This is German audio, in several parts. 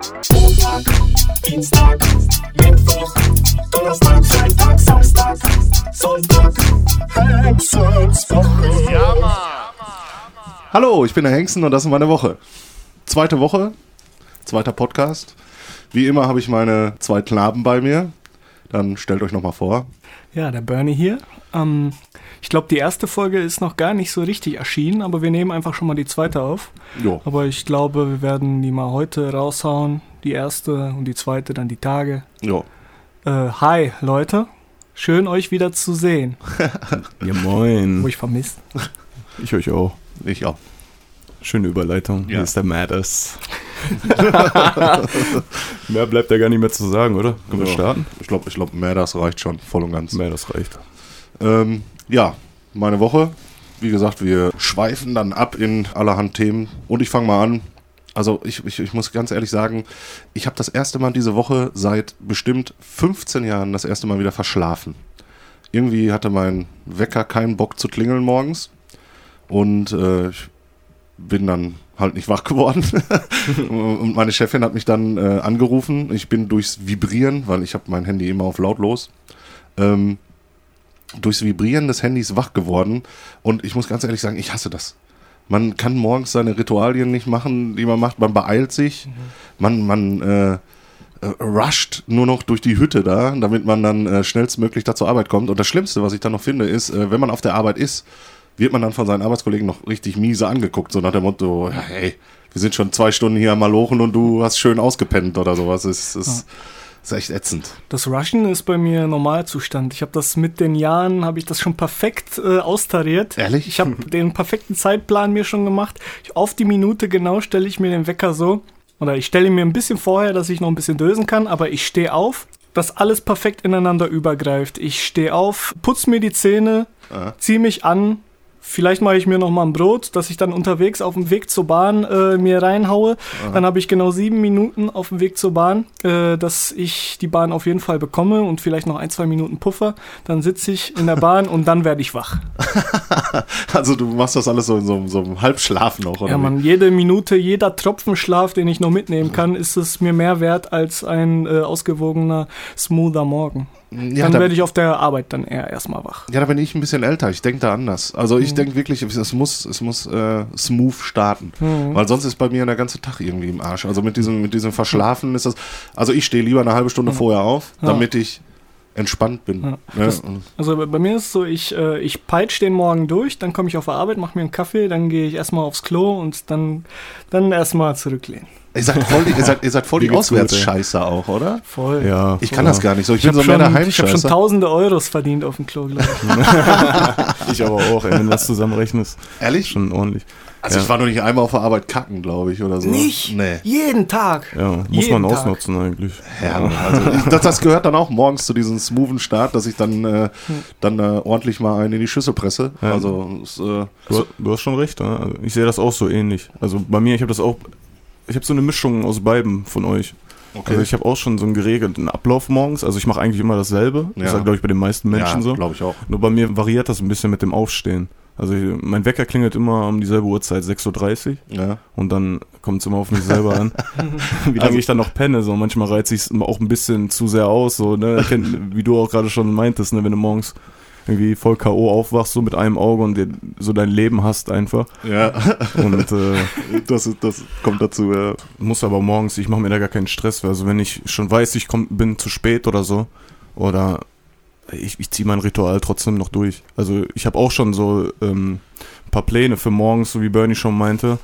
Montag, Dienstag, Mittwoch, Donnerstag, Freitag, Samstag, Sonntag, Hexenswoche. Ja, Hallo, ich bin der Hengsten und das ist meine Woche. Zweite Woche, zweiter Podcast. Wie immer habe ich meine zwei Knaben bei mir. Dann stellt euch nochmal vor. Ja, der Bernie hier. Ähm, ich glaube, die erste Folge ist noch gar nicht so richtig erschienen, aber wir nehmen einfach schon mal die zweite auf. Jo. Aber ich glaube, wir werden die mal heute raushauen. Die erste und die zweite dann die Tage. Jo. Äh, hi, Leute. Schön, euch wieder zu sehen. Ja, moin. Wo ich vermisst. Ich euch auch. Ich auch. Schöne Überleitung. Ja. Hier ist der Madders. mehr bleibt ja gar nicht mehr zu sagen, oder? Können wir Ja. starten? Ich glaube, ich glaub, mehr das reicht schon voll und ganz. Madders reicht. Ähm, ja, meine Woche. Wie gesagt, wir schweifen dann ab in allerhand Themen. Und ich fange mal an. Also ich, ich, ich muss ganz ehrlich sagen, ich habe das erste Mal diese Woche seit bestimmt 15 Jahren das erste Mal wieder verschlafen. Irgendwie hatte mein Wecker keinen Bock zu klingeln morgens. Und äh, ich bin dann halt nicht wach geworden. und meine Chefin hat mich dann äh, angerufen. Ich bin durchs Vibrieren, weil ich habe mein Handy immer auf lautlos. Ähm, durchs Vibrieren des Handys wach geworden. Und ich muss ganz ehrlich sagen, ich hasse das. Man kann morgens seine Ritualien nicht machen, die man macht. Man beeilt sich. Man, man äh, äh, rusht nur noch durch die Hütte da, damit man dann äh, schnellstmöglich da zur Arbeit kommt. Und das Schlimmste, was ich dann noch finde, ist, äh, wenn man auf der Arbeit ist, wird man dann von seinen Arbeitskollegen noch richtig miese angeguckt. So nach dem Motto, hey, wir sind schon zwei Stunden hier am Malochen und du hast schön ausgepennt oder sowas. Das ist, ist, echt ätzend. Das Rushen ist bei mir Normalzustand. Ich habe das mit den Jahren, habe ich das schon perfekt äh, austariert. Ehrlich? Ich habe den perfekten Zeitplan mir schon gemacht. Ich, auf die Minute genau stelle ich mir den Wecker so. Oder ich stelle ihn mir ein bisschen vorher, dass ich noch ein bisschen dösen kann, aber ich stehe auf, dass alles perfekt ineinander übergreift. Ich stehe auf, putze mir die Zähne, Ah. ziehe mich an. Vielleicht mache ich mir noch mal ein Brot, dass ich dann unterwegs auf dem Weg zur Bahn äh, mir reinhaue. Dann habe ich genau sieben Minuten auf dem Weg zur Bahn, äh, dass ich die Bahn auf jeden Fall bekomme und vielleicht noch ein, zwei Minuten Puffer. Dann sitze ich in der Bahn und dann werde ich wach. Also du machst das alles so in so, so einem Halbschlaf noch, oder? Ja, man, jede Minute, jeder Tropfen Schlaf, den ich noch mitnehmen kann, ist es mir mehr wert als ein äh, ausgewogener, smoother Morgen. Ja, dann da, werde ich auf der Arbeit dann eher erstmal wach. ja, da bin ich ein bisschen älter. Ich denke da anders. Also Mhm. ich denke wirklich, es muss, es muss äh, smooth starten. Mhm. Weil sonst ist bei mir der ganze Tag irgendwie im Arsch. Also mit diesem, mit diesem Verschlafen ist das. Also ich stehe lieber eine halbe Stunde vorher auf, Ja. damit ich entspannt bin. Ja. Ne? Das- Also bei- mir ist es so, ich, äh, ich peitsche den Morgen durch, dann komme ich auf der Arbeit, mache mir einen Kaffee, dann gehe ich erstmal aufs Klo und dann, dann erstmal zurücklehnen. Ihr seid voll die, ihr seid, ihr seid voll die. Auswärtsscheiße auch, oder? Voll. Ja. Ich kann ja. das gar nicht so. Ich, Ich bin habe so mehr der schon, ich hab schon tausende Euros verdient auf dem Klo, glaube ich. Ich aber auch, ey, wenn du das zusammenrechnest. Ehrlich? Schon ordentlich. Also Ja. ich war noch nicht einmal auf der Arbeit kacken, glaube ich, oder so. Nee. Jeden Tag. Ja, muss Jeden man Tag. ausnutzen eigentlich. Ja, also ich- das, das gehört dann auch morgens zu diesem smoothen Start, dass ich dann, äh, dann äh, ordentlich mal einen in die Schüssel presse. Ja. Also es, äh, Du, du hast schon recht, ne? also ich sehe das auch so ähnlich. Also bei mir, ich habe das auch, ich habe so eine Mischung aus beiden von euch. okay. Also ich habe auch schon so einen geregelten Ablauf morgens. Also ich mache eigentlich immer dasselbe. Ja. Das ist glaube ich bei den meisten Menschen ja, so. glaube ich auch. Nur bei mir variiert das ein bisschen mit dem Aufstehen. Also ich- mein Wecker klingelt immer um dieselbe Uhrzeit, 6.30 Uhr. Ja. Und dann kommt es immer auf mich selber an, wie lange Also- ich dann noch penne. So manchmal reizt sich auch ein bisschen zu sehr aus, so, ne? Wie du auch gerade schon meintest, ne? wenn du morgens irgendwie voll K.O. aufwachst, so mit einem Auge und dir so dein Leben hast einfach. ja, Und äh, das, ist, das kommt dazu. Ja. muss aber morgens, ich mache mir da gar keinen Stress. Also wenn ich schon weiß, ich komm, bin zu spät oder so, oder ich, ich ziehe mein Ritual trotzdem noch durch. Also ich habe auch schon so ähm, ein paar Pläne für morgens, so wie Bernie schon meinte.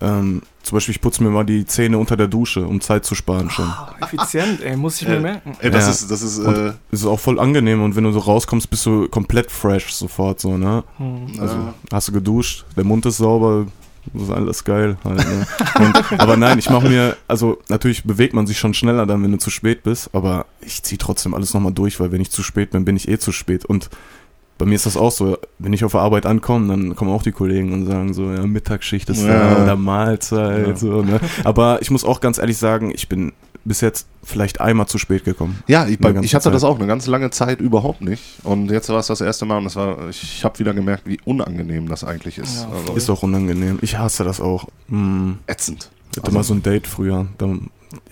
Ähm, zum Beispiel, ich putze mir mal die Zähne unter der Dusche, um Zeit zu sparen schon. Ah, effizient, ey, muss ich mir Äh, merken. Ey, das Ja. ist, das ist, äh, ist auch voll angenehm und wenn du so rauskommst, bist du komplett fresh sofort so, ne? Hm. Also Ja. hast du geduscht, der Mund ist sauber, das ist alles geil halt, ne? und, Aber nein, ich mache mir, also natürlich bewegt man sich schon schneller dann, wenn du zu spät bist, aber ich ziehe trotzdem alles nochmal durch, weil wenn ich zu spät bin, bin ich eh zu spät und bei mir ist das auch so, wenn ich auf der Arbeit ankomme, dann kommen auch die Kollegen und sagen so, ja, Mittagsschicht ist Ja. da oder Mahlzeit, Ja. so, ne? Aber ich muss auch ganz ehrlich sagen, ich bin bis jetzt vielleicht einmal zu spät gekommen. ja, ich, bei, ich hatte Zeit. das auch eine ganz lange Zeit überhaupt nicht. Und jetzt war es das erste Mal und das war, ich habe wieder gemerkt, wie unangenehm das eigentlich ist. Ja, also, Ist auch unangenehm. Ich hasse das auch. Hm. ätzend. Ich hatte Also- mal so ein Date früher. Da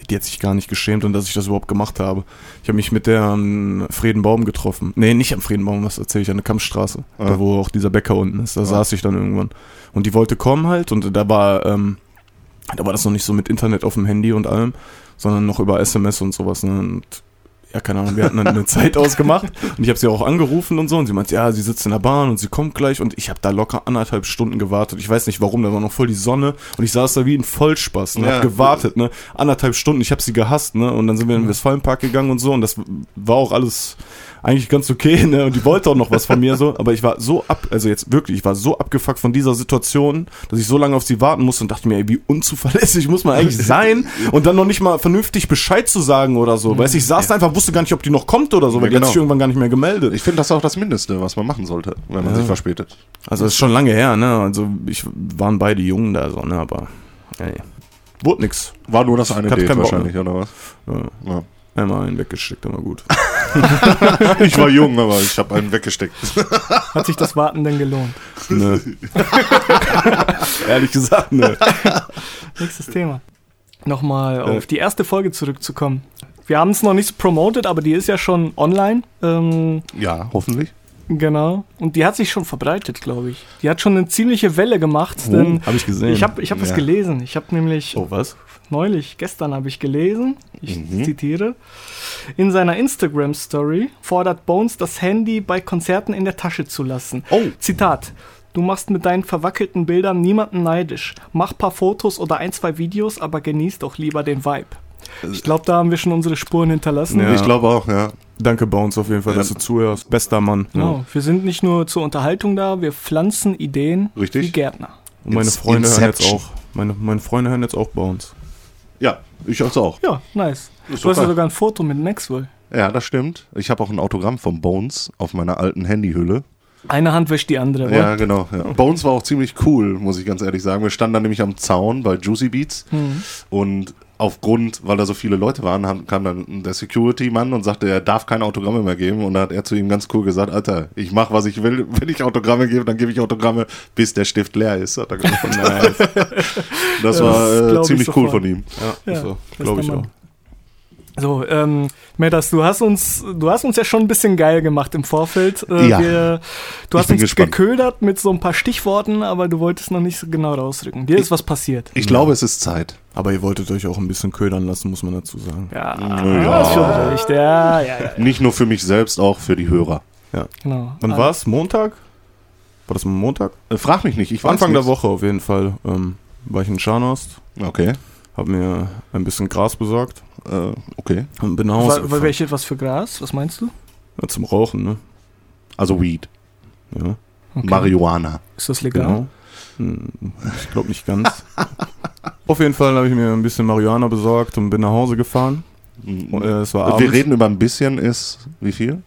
die hat sich gar nicht geschämt und dass ich das überhaupt gemacht habe. Ich habe mich mit der am Friedenbaum getroffen. Nee, nicht am Friedenbaum, was erzähle ich, an der Kampfstraße. Ah. Da wo auch dieser Bäcker unten ist. Da saß ich dann irgendwann. Und die wollte kommen halt und da war, ähm, da war das noch nicht so mit Internet auf dem Handy und allem, sondern noch über SMS und sowas. Ne? Und ja, keine Ahnung, wir hatten dann eine Zeit ausgemacht und ich habe sie auch angerufen und so und sie meinte, ja, sie sitzt in der Bahn und sie kommt gleich und ich habe da locker anderthalb Stunden gewartet. Ich weiß nicht warum, da war noch voll die Sonne und ich saß da wie ein Vollspaß und Ja. hab gewartet, ne? Anderthalb Stunden, ich habe sie gehasst, ne? Und dann sind wir in den Westfalenpark gegangen und so und das war auch alles eigentlich ganz okay, ne? Und die wollte auch noch was von mir so, aber ich war so ab, also jetzt wirklich, ich war so abgefuckt von dieser Situation, dass ich so lange auf sie warten musste und dachte mir, ey, wie unzuverlässig muss man eigentlich sein und dann noch nicht mal vernünftig Bescheid zu sagen oder so. Weißt du, ich saß da einfach, wusste gar nicht, ob die noch kommt oder so, weil Ja, die hat genau. sich irgendwann gar nicht mehr gemeldet. Ich finde, das ist auch das Mindeste, was man machen sollte, wenn man Ja. sich verspätet. Also das ist schon lange her, ne? Also ich waren beide jung da so, ne? Aber ey, wurde nix. War nur das eine Date wahrscheinlich, oder was? Ja, Ja. Einmal einen weggeschickt, aber gut. Ich war jung, aber ich habe einen weggesteckt. Hat sich das Warten denn gelohnt? ne. Ehrlich gesagt, ne. Nächstes Thema. Nochmal auf die erste Folge zurückzukommen. Wir haben es noch nicht promoted, aber die ist ja schon online. Ähm, Ja, hoffentlich. genau. Und die hat sich schon verbreitet, glaube ich. Die hat schon eine ziemliche Welle gemacht. denn Hab ich gesehen. ich habe ich hab Ja. gelesen. Ich habe nämlich oh, was? neulich, gestern habe ich gelesen, ich Mhm. zitiere, in seiner Instagram-Story fordert Bones, das Handy bei Konzerten in der Tasche zu lassen. Oh. Zitat. Du machst mit deinen verwackelten Bildern niemanden neidisch. Mach paar Fotos oder ein, zwei Videos, aber genieß doch lieber den Vibe. Ich glaube, da haben wir schon unsere Spuren hinterlassen. Ja. Ich glaube auch, ja. Danke, Bones, auf jeden Fall, dass du zuhörst. Bester Mann. Ja. Genau. Wir sind nicht nur zur Unterhaltung da, wir pflanzen Ideen Richtig. wie Gärtner. Und meine Freunde hören jetzt Inception. auch. Meine, meine Freunde hören jetzt auch Bones. Ja, ich also auch. Ja, nice. Ist Du hast ja sogar ein Foto mit Maxwell. Ja, das stimmt. Ich habe auch ein Autogramm von Bones auf meiner alten Handyhülle. Eine Hand wäscht die andere. Ja, oder? genau. Ja. Bones war auch ziemlich cool, muss ich ganz ehrlich sagen. Wir standen dann nämlich am Zaun bei Juicy Beats Mhm. und aufgrund, weil da so viele Leute waren, haben- kam dann der Security-Mann und sagte, er darf keine Autogramme mehr geben. Und da hat er zu ihm ganz cool gesagt, Alter, ich mache, was ich will. Wenn ich Autogramme gebe, dann gebe ich Autogramme, bis der Stift leer ist. Hat er gesagt. Nice. Das Ja, war das äh, ich ziemlich cool von ihm. Ja, Ja, so, glaube ich auch. So, ähm, Metas, du hast uns, du hast uns ja schon ein bisschen geil gemacht im Vorfeld. Äh, Ja. Wir, du Ich hast bin uns gespannt. geködert mit so ein paar Stichworten, aber du wolltest noch nicht so genau rausrücken. Dir ist was passiert. Ich glaube, es ist Zeit. Aber ihr wolltet euch auch ein bisschen ködern lassen, muss man dazu sagen. Ja, Ja. das ist schon recht. Ja, ja, ja. Nicht nur für mich selbst, auch für die Hörer. Genau. Wann Ah, war's? Montag? War das Montag? Äh, frag mich nicht, ich weiß Anfang der nichts. Woche auf jeden Fall. Ähm, war ich in Scharnhorst, Okay, hab mir ein bisschen Gras besorgt äh, okay. und bin nach Hause Wa- wa- gefahren. welche, was für Gras? Was meinst du? Ja, zum Rauchen, ne? Also Weed, Ja, Okay. Marihuana. Ist das legal? genau. Hm, Ich glaube nicht ganz. auf jeden Fall habe ich mir ein bisschen Marihuana besorgt und bin nach Hause gefahren. Und, äh, es war abends. Wir reden über ein bisschen ist, wie viel?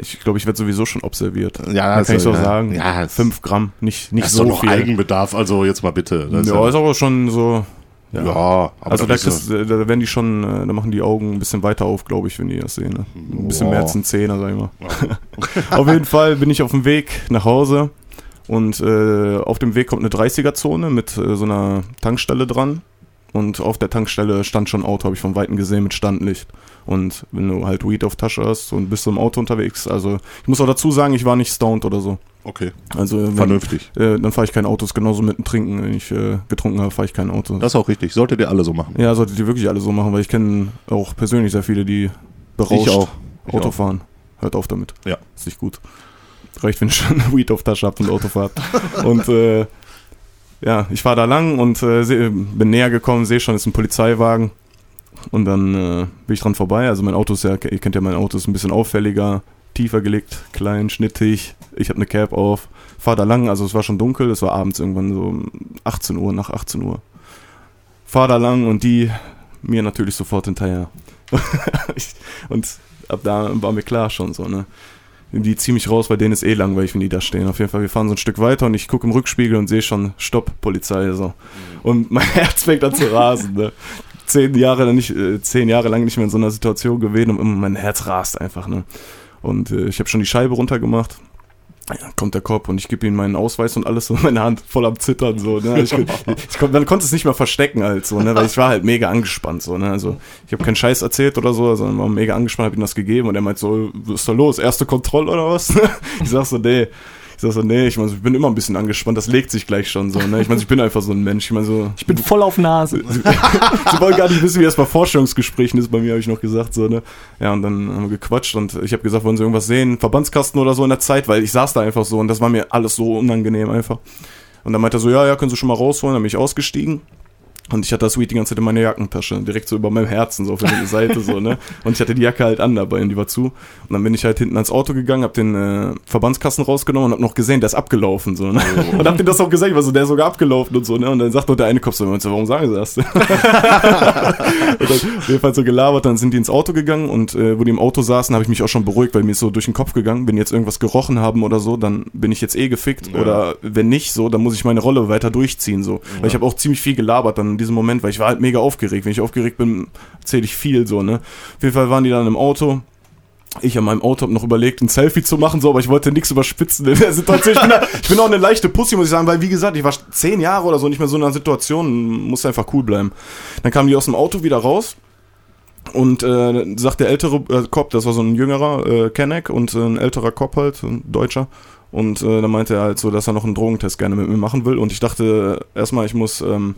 Ich glaube, ich werde sowieso schon observiert. Ja, Da kann ich so ja. sagen. Ja, Fünf Gramm, nicht, nicht das ist so doch noch viel. Eigenbedarf, also jetzt mal bitte. Das ja, ist aber schon so. ja, Ja. aber also da, das ist- kriegst, da werden die schon, äh, da machen die Augen ein bisschen weiter auf, glaube ich, wenn die das sehen. Ne? Ein bisschen mehr Boah. als ein Zehner, sag ich mal. auf jeden Fall bin ich auf dem Weg nach Hause und äh, auf dem Weg kommt eine 30er-Zone mit äh, so einer Tankstelle dran. Und auf der Tankstelle stand schon ein Auto, habe ich von Weitem gesehen mit Standlicht. Und wenn du halt Weed auf Tasche hast und bist so im Auto unterwegs, also ich muss auch dazu sagen, ich war nicht stoned oder so. okay, Also wenn, vernünftig. äh, dann fahre ich kein Auto, ist genauso mit dem Trinken. Wenn ich äh, getrunken habe, fahre ich kein Auto. Das ist auch richtig. Solltet ihr alle so machen. Ja, solltet ihr wirklich alle so machen, weil ich kenne auch persönlich sehr viele, die berauscht Ich auch. Ich Auto auch. fahren. Hört auf damit. Ja. Ist nicht gut. Reicht, wenn ihr schon Weed auf Tasche habt und Auto fahrt. und äh, ja, ich fahre da lang und äh, seh, bin näher gekommen, sehe schon, ist ein Polizeiwagen. Und dann äh, bin ich dran vorbei. Also mein Auto ist ja, ihr kennt ja mein Auto, ist ein bisschen auffälliger, tiefer gelegt, klein, schnittig. Ich habe eine Cap auf, fahr da lang, also es war schon dunkel, es war abends irgendwann so um 18 Uhr, nach 18 Uhr. Fahr da lang und die mir natürlich sofort hinterher. Ich- und ab da war mir klar schon so, ne? Die ziehen mich raus, weil denen ist eh langweilig, wenn die da stehen. Auf jeden Fall, wir fahren so ein Stück weiter und ich gucke im Rückspiegel und sehe schon, Stopp, Polizei, so. Und mein Herz fängt an zu rasen, ne? Zehn Jahre, nicht, äh, zehn Jahre lang nicht mehr in so einer Situation gewesen und mein Herz rast einfach, ne? Und äh, ich habe schon die Scheibe runtergemacht kommt der Cop und ich gebe ihm meinen Ausweis und alles so, meine Hand voll am Zittern, so, ne? Ich, ich, kon- man konnte es nicht mehr verstecken halt, so, ne? Weil ich war halt mega angespannt, so, ne? Also, ich habe keinen Scheiß erzählt oder so, sondern war mega angespannt, habe ihm das gegeben und er meint so, was ist da los? Erste Kontrolle oder was? Ich sag so, nee. Ich sag so, nee, ich, mein, ich bin immer ein bisschen angespannt, das legt sich gleich schon so, ne? Ich meine, ich bin einfach so ein Mensch, ich meine so, Ich bin voll auf Nase. Sie wollen gar nicht wissen, wie das bei Vorstellungsgesprächen ist, bei mir habe ich noch gesagt, so, ne? Ja, und dann haben wir gequatscht und ich habe gesagt, wollen Sie irgendwas sehen, Verbandskasten oder so in der Zeit, weil ich saß da einfach so und das war mir alles so unangenehm einfach. Und dann meinte er so, ja, ja, können Sie schon mal rausholen, dann bin ich ausgestiegen. Und ich hatte das Weed die ganze Zeit in meiner Jackentasche, direkt so über meinem Herzen, so auf der Seite, so, ne? Und ich hatte die Jacke halt an dabei und die war zu. Und dann bin ich halt hinten ans Auto gegangen, hab den äh, Verbandskasten rausgenommen und hab noch gesehen, der ist abgelaufen, so, ne? Und hab den das auch gesagt, war so, der ist sogar abgelaufen und so, ne? Und dann sagt noch der eine Kopf so, warum sagen sie das? und dann auf jeden Fall so gelabert, dann sind die ins Auto gegangen und äh, wo die im Auto saßen, habe ich mich auch schon beruhigt, weil mir ist so durch den Kopf gegangen, wenn die jetzt irgendwas gerochen haben oder so, dann bin ich jetzt eh gefickt Ja. oder wenn nicht so, dann muss ich meine Rolle weiter durchziehen so. Weil ich habe auch ziemlich viel gelabert dann in diesem Moment, weil ich war halt mega aufgeregt. Wenn ich aufgeregt bin, erzähle ich viel so, ne? Auf jeden Fall waren die dann im Auto. Ich an meinem Auto habe noch überlegt, ein Selfie zu machen, so, aber ich wollte nichts überspitzen in der Situation. Ich bin, da, ich bin auch eine leichte Pussy, muss ich sagen, weil, wie gesagt, ich war zehn Jahre oder so nicht mehr so in einer Situation, muss einfach cool bleiben. Dann kamen die aus dem Auto wieder raus und äh, sagt der ältere äh, Cop, das war so ein jüngerer äh, Kenneck und äh, ein älterer Cop halt, ein Deutscher. Und äh, dann meinte er halt so, dass er noch einen Drogentest gerne mit mir machen will. Und ich dachte äh, erstmal, ich muss ähm,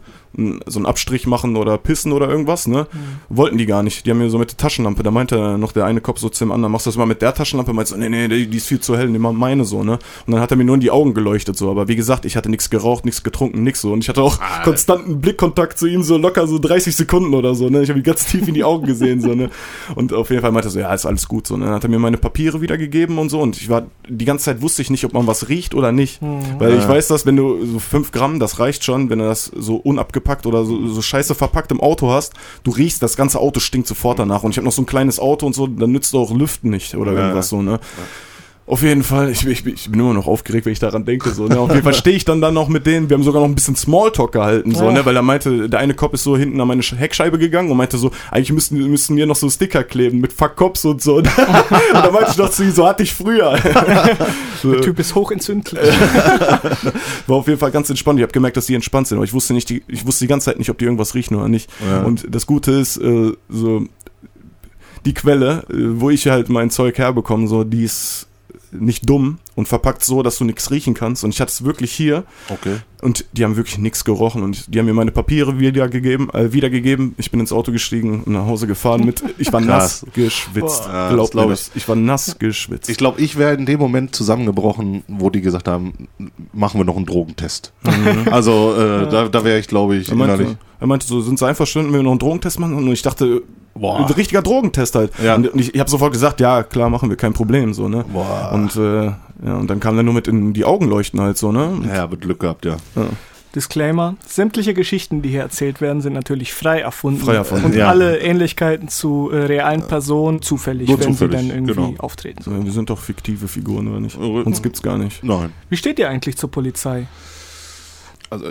so einen Abstrich machen oder pissen oder irgendwas, ne? Wollten die gar nicht. Die haben mir so mit der Taschenlampe, da meinte noch der eine Cop so zu dem anderen, machst du das mal mit der Taschenlampe? Meinte so, nee, nee, die, die ist viel zu hell, nimm mal meine so, ne? Und dann hat er mir nur in die Augen geleuchtet so. Aber wie gesagt, ich hatte nichts geraucht, nichts getrunken, nichts so. Und ich hatte auch konstanten Blickkontakt zu ihm, so locker so 30 Sekunden oder so, ne? Ich habe ihn ganz tief in die Augen gesehen, so, ne? Und auf jeden Fall meinte er so, ja, ist alles gut, so. Ne? Dann hat er mir meine Papiere wiedergegeben und so. Und ich war, die ganze Zeit wusste ich nicht, ob man was riecht oder nicht. Weil ich Ja. weiß, dass wenn du so fünf Gramm, das reicht schon, wenn du das so unabgepackt oder so, so scheiße verpackt im Auto hast, du riechst, das ganze Auto stinkt sofort danach. Und ich habe noch so ein kleines Auto und so, dann nützt auch Lüften nicht oder Ja. irgendwas so, ne? Auf jeden Fall, ich, ich, ich bin immer noch aufgeregt, wenn ich daran denke. So, ne? Auf jeden Fall stehe ich dann, dann noch mit denen. Wir haben sogar noch ein bisschen Smalltalk gehalten, so, Ja. ne? weil er meinte, der eine Cop ist so hinten an meine Sch- Heckscheibe gegangen und meinte so, eigentlich müssten, müssten wir noch so Sticker kleben mit Fuck Cops und so. und da meinte ich noch zu ihm, so hatte ich früher. so, Der Typ ist hochentzündlich. war auf jeden Fall ganz entspannt. Ich habe gemerkt, dass die entspannt sind, aber ich wusste nicht, die, ich wusste die ganze Zeit nicht, ob die irgendwas riechen oder nicht. Ja. Und das Gute ist, äh, so die Quelle, äh, wo ich halt mein Zeug herbekomme, so die ist nicht dumm und verpackt so, dass du nichts riechen kannst. Und ich hatte es wirklich hier Okay. und die haben wirklich nichts gerochen und die haben mir meine Papiere wiedergegeben, äh, wiedergegeben. Ich bin ins Auto gestiegen und nach Hause gefahren mit, ich war nass geschwitzt. Boah. Ja, glaub mir ich. das. Ich war nass geschwitzt. Ich glaube, ich wäre in dem Moment zusammengebrochen, wo die gesagt haben, machen wir noch einen Drogentest. Also äh, da, da wäre ich, glaube ich, Er meinte, innerlich. er meinte so, sind sie einverstanden, wenn wir noch einen Drogentest machen? Und ich dachte, Boah. ein richtiger Drogentest halt. Ja. Und ich, ich habe sofort gesagt, ja, klar, machen wir, kein Problem, so, ne? Boah. Und, äh, ja, und dann kam er nur mit in die Augen leuchten halt so, ne? Ja, mit Glück gehabt, ja. Disclaimer: Sämtliche Geschichten, die hier erzählt werden, sind natürlich frei erfunden. Frei erfunden, Und ja. alle Ähnlichkeiten zu äh, realen Personen zufällig, Nur wenn zufällig, sie dann irgendwie genau. auftreten. So, wir sind doch fiktive Figuren, oder nicht? Mhm. Uns gibt's gar nicht. Nein. Wie steht ihr eigentlich zur Polizei? Also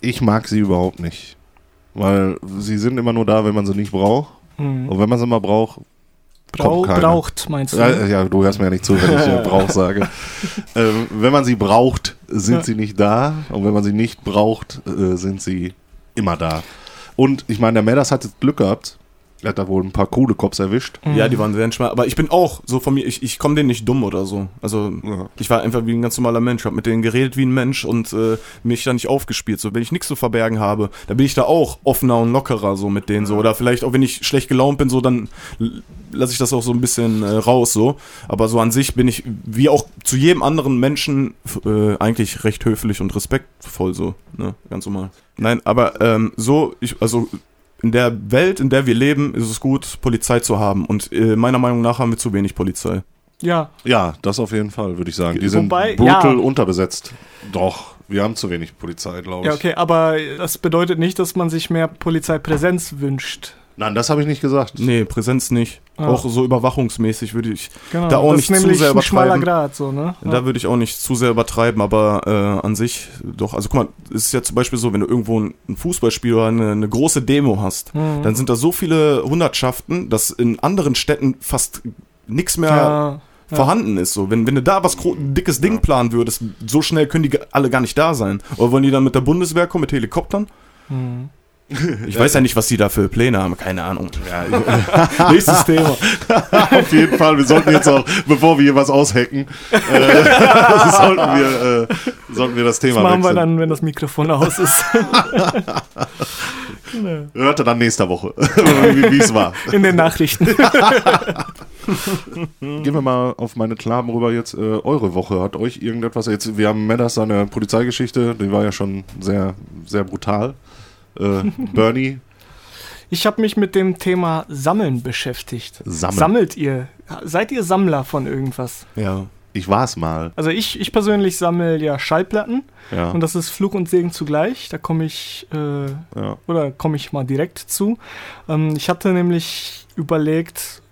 ich mag sie überhaupt nicht. Weil sie sind immer nur da, wenn man sie nicht braucht. Hm. Und wenn man sie mal braucht, Brau braucht, meinst du? Ja, ja, du hörst mir ja nicht zu, wenn ich äh, Brauch sage. ähm, wenn man sie braucht, sind Ja. sie nicht da. Und wenn man sie nicht braucht, äh, sind sie immer da. Und ich meine, der Medders hat jetzt Glück gehabt. Er hat da wohl ein paar coole Cops erwischt. Mhm. Ja, die waren sehr entspannt. Aber ich bin auch so von mir, ich, ich komme denen nicht dumm oder so. Also, Ja. ich war einfach wie ein ganz normaler Mensch, hab mit denen geredet wie ein Mensch und äh, mich da nicht aufgespielt. So, wenn ich nichts zu verbergen habe, dann bin ich da auch offener und lockerer so mit denen so. Oder vielleicht auch, wenn ich schlecht gelaunt bin, so, dann lasse ich das auch so ein bisschen äh, raus so. Aber so an sich bin ich, wie auch zu jedem anderen Menschen, äh, eigentlich recht höflich und respektvoll so. Ne? Ganz normal. Nein, aber ähm, so, ich, also in der Welt, in der wir leben, ist es gut, Polizei zu haben. Und äh, meiner Meinung nach haben wir zu wenig Polizei. Ja, Ja, das auf jeden Fall, würde ich sagen. Die sind Wobei, brutal ja. unterbesetzt. Doch, wir haben zu wenig Polizei, glaube ich. ja, okay, aber das bedeutet nicht, dass man sich mehr Polizeipräsenz wünscht. Nein, das habe ich nicht gesagt. Nee, Präsenz nicht. Ah. Auch so überwachungsmäßig würde ich, Genau, Da auch nicht zu sehr übertreiben. Grad, so, ne? Ja. da würde ich auch nicht zu sehr übertreiben, aber äh, an sich doch, also guck mal, es ist ja zum Beispiel so, wenn du irgendwo ein, ein Fußballspiel oder eine, eine große Demo hast, Mhm. dann sind da so viele Hundertschaften, dass in anderen Städten fast nichts mehr ja, vorhanden ist. So, wenn, wenn du da was dickes Ding planen würdest, so schnell können die alle gar nicht da sein. Oder wollen die dann mit der Bundeswehr kommen, mit Helikoptern? Ich weiß ja nicht, was die da für Pläne haben, keine Ahnung. Nächstes Thema. Auf jeden Fall, wir sollten jetzt auch, bevor wir hier was aushacken, äh, sollten, wir, äh, sollten wir das Thema Das machen wir wechseln. dann, wenn das Mikrofon aus ist. Hört ihr dann nächste Woche, wie es war. In den Nachrichten. Gehen wir mal auf meine Klaben rüber jetzt. Äh, eure Woche hat euch irgendetwas jetzt? Wir haben Medders seine Polizeigeschichte, die war ja schon sehr, sehr brutal. Äh, Bernie, Ich habe mich mit dem Thema Sammeln beschäftigt. Sammeln. Sammelt ihr? Seid ihr Sammler von irgendwas? Ja. ich war es mal. Also ich, ich persönlich sammle ja Schallplatten Ja, und das ist Fluch und Segen zugleich. Da komme ich äh, ja. oder komme ich mal direkt zu. Ähm, ich hatte nämlich überlegt,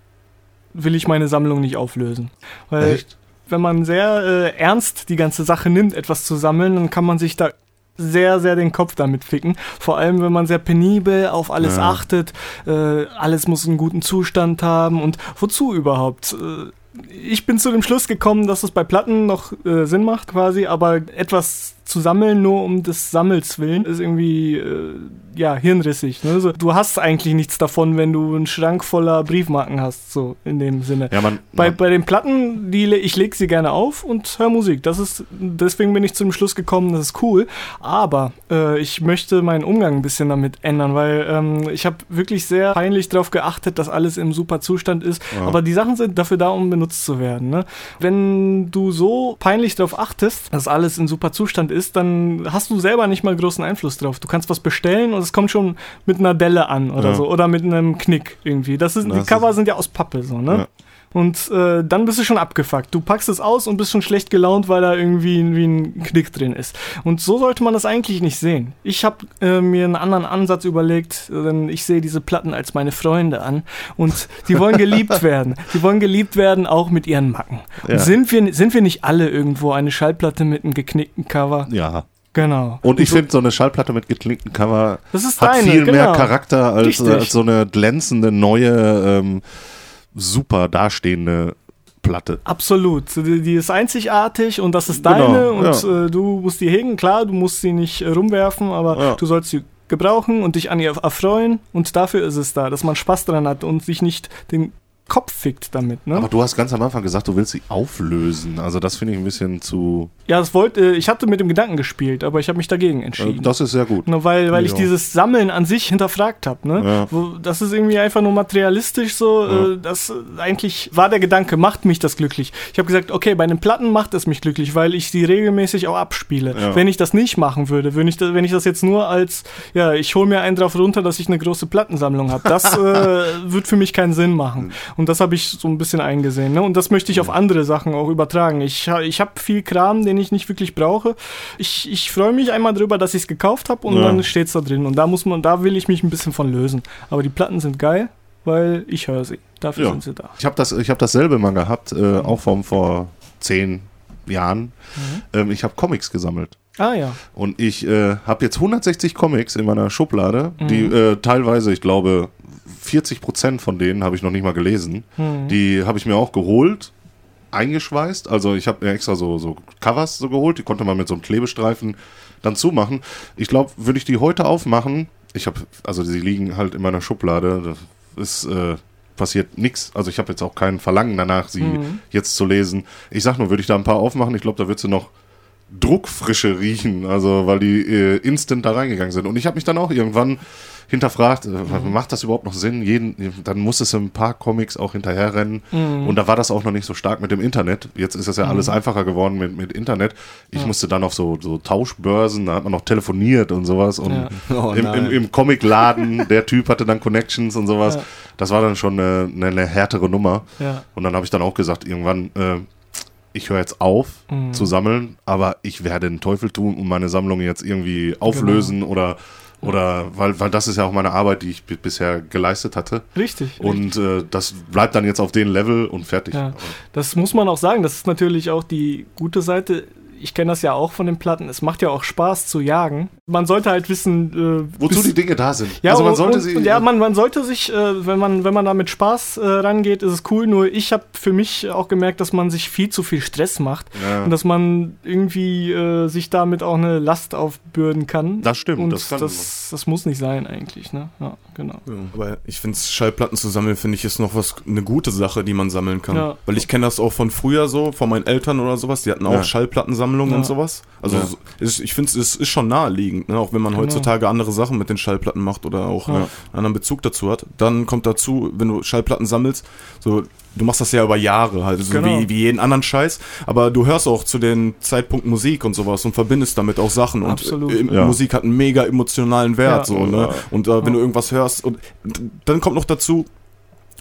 will ich meine Sammlung nicht auflösen. Weil Echt? wenn man sehr äh, ernst die ganze Sache nimmt, etwas zu sammeln, dann kann man sich da sehr, sehr den Kopf damit ficken. Vor allem, wenn man sehr penibel auf alles Ja. achtet. Äh, alles muss einen guten Zustand haben. Und wozu überhaupt? Äh, ich bin zu dem Schluss gekommen, dass es bei Platten noch äh, Sinn macht quasi, aber etwas zu sammeln nur um des Sammels willen ist irgendwie äh, ja hirnrissig. Ne? So, du hast eigentlich nichts davon, wenn du einen Schrank voller Briefmarken hast, so in dem Sinne. Ja, man, Bei, man, bei den Platten, die, ich lege sie gerne auf und höre Musik. Das ist, deswegen bin ich zum Schluss gekommen, das ist cool. Aber äh, ich möchte meinen Umgang ein bisschen damit ändern, weil ähm, ich habe wirklich sehr peinlich darauf geachtet, dass alles im super Zustand ist. Ja. Aber die Sachen sind dafür da, um benutzt zu werden. Ne? Wenn du so peinlich darauf achtest, dass alles in super Zustand ist, dann hast du selber nicht mal großen Einfluss drauf. Du kannst was bestellen und es kommt schon mit einer Delle an oder Ja. so oder mit einem Knick irgendwie. Das ist, Das die ist- Cover sind ja aus Pappe so, ne? Ja. Und äh, dann bist du schon abgefuckt. Du packst es aus und bist schon schlecht gelaunt, weil da irgendwie ein- wie ein Knick drin ist. Und so sollte man das eigentlich nicht sehen. Ich habe äh, mir einen anderen Ansatz überlegt, denn ich sehe diese Platten als meine Freunde an und die wollen geliebt werden. Die wollen geliebt werden, auch mit ihren Macken. Ja. Sind wir, sind wir nicht alle irgendwo eine Schallplatte mit einem geknickten Cover? ja. Genau. Und ich finde, so eine Schallplatte mit geklinktem Cover hat deine, viel mehr genau. Charakter als, äh, als so eine glänzende, neue, ähm, super dastehende Platte. Absolut. Die, ist einzigartig und das ist Genau, deine und ja. äh, du musst die hegen. Klar, du musst sie nicht äh, rumwerfen, aber Ja. du sollst sie gebrauchen und dich an ihr erfreuen und dafür ist es da, dass man Spaß dran hat und sich nicht den Kopf fickt damit. Ne? Aber du hast ganz am Anfang gesagt, du willst sie auflösen. Also das finde ich ein bisschen zu. ja, das wollte ich hatte mit dem Gedanken gespielt, aber ich habe mich dagegen Äh, entschieden. das ist sehr gut. Nur weil, weil ich Ja. dieses Sammeln an sich hinterfragt habe. Ne? Ja. Wo, das ist irgendwie einfach nur materialistisch so. Ja. Äh, das eigentlich war der Gedanke, macht mich das glücklich. Ich habe gesagt, okay, bei den Platten macht es mich glücklich, weil ich sie regelmäßig auch abspiele. Wenn ich das nicht machen würde, wenn ich, das, wenn ich das jetzt nur als, ja, ich hole mir einen drauf runter, dass ich eine große Plattensammlung habe, das äh, wird für mich keinen Sinn machen. Und das habe ich so ein bisschen eingesehen. Ne? Und das möchte ich auf andere Sachen auch übertragen. Ich, ich habe viel Kram, den ich nicht wirklich brauche. Ich, ich freue mich einmal drüber, dass ich es gekauft habe und Ja. dann steht es da drin. Und da muss man, da will ich mich ein bisschen von lösen. Aber die Platten sind geil, weil ich höre sie. Dafür Ja. sind sie da. Ich habe das, ich hab dasselbe mal gehabt, äh, auch vom vor zehn Jahren. Ähm, ich habe Comics gesammelt. Ah ja. Und ich äh, habe jetzt 160 Comics in meiner Schublade, die Mhm. äh, teilweise, ich glaube, 40 Prozent von denen habe ich noch nicht mal gelesen. Hm. Die habe ich mir auch geholt, eingeschweißt. Also ich habe mir extra so, so Covers so geholt, die konnte man mit so einem Klebestreifen dann zumachen. Ich glaube, würde ich die heute aufmachen, ich habe, also sie liegen halt in meiner Schublade, das ist, äh, passiert nichts. Also ich habe jetzt auch kein Verlangen danach, sie Mhm. jetzt zu lesen. Ich sag nur, würde ich da ein paar aufmachen, ich glaube, da wird sie noch Druckfrische riechen, also weil die äh, instant da reingegangen sind. Und ich habe mich dann auch irgendwann hinterfragt, äh, macht das überhaupt noch Sinn? Jeden, dann muss es ein paar Comics auch hinterherrennen. Mhm. Und da war das auch noch nicht so stark mit dem Internet. Jetzt ist es ja alles einfacher geworden mit, mit Internet. Ich musste dann auf so, so Tauschbörsen, da hat man noch telefoniert und sowas. Und Ja. Oh, im, im, im Comicladen, der Typ hatte dann Connections und sowas. Ja. Das war dann schon eine, eine, eine härtere Nummer. Ja. Und dann habe ich dann auch gesagt, irgendwann, äh, ich höre jetzt auf Mhm. zu sammeln, aber ich werde den Teufel tun und meine Sammlung jetzt irgendwie auflösen Genau. oder, oder weil, weil das ist ja auch meine Arbeit, die ich bisher geleistet hatte. Richtig. richtig. Und äh, das bleibt dann jetzt auf dem Level und fertig. Ja. Das muss man auch sagen, das ist natürlich auch die gute Seite. Ich kenne das ja auch von den Platten, es macht ja auch Spaß zu jagen. Man sollte halt wissen, äh, Wozu die Dinge da sind. ja, also man sollte und, sie. und ja, man, man sollte sich, äh, wenn man wenn man da mit Spaß äh, rangeht, ist es cool. Nur ich habe für mich auch gemerkt, dass man sich viel zu viel Stress macht Ja. und dass man irgendwie äh, sich damit auch eine Last aufbürden kann. Das stimmt, Und das das, kann- das, muss nicht sein eigentlich. Ne? Ja, genau. Ja, aber ich finde, Schallplatten zu sammeln, finde ich, ist noch was, eine gute Sache, die man sammeln kann. Ja. Weil ich kenne das auch von früher so, von meinen Eltern oder sowas, die hatten auch Ja. Schallplattensammlungen Ja. und sowas. Also ist, ich finde, es ist schon naheliegend, ne? auch wenn man Genau. heutzutage andere Sachen mit den Schallplatten macht oder auch Ja. einen anderen Bezug dazu hat. Dann kommt dazu, wenn du Schallplatten sammelst, so du machst das ja über Jahre halt, so Genau. wie, wie jeden anderen Scheiß, aber du hörst auch zu den Zeitpunkt Musik und sowas und verbindest damit auch Sachen und Absolut. äh, Ja. Musik hat einen mega emotionalen Wert Ja. so, ne? Und äh, wenn du irgendwas hörst und d- dann kommt noch dazu,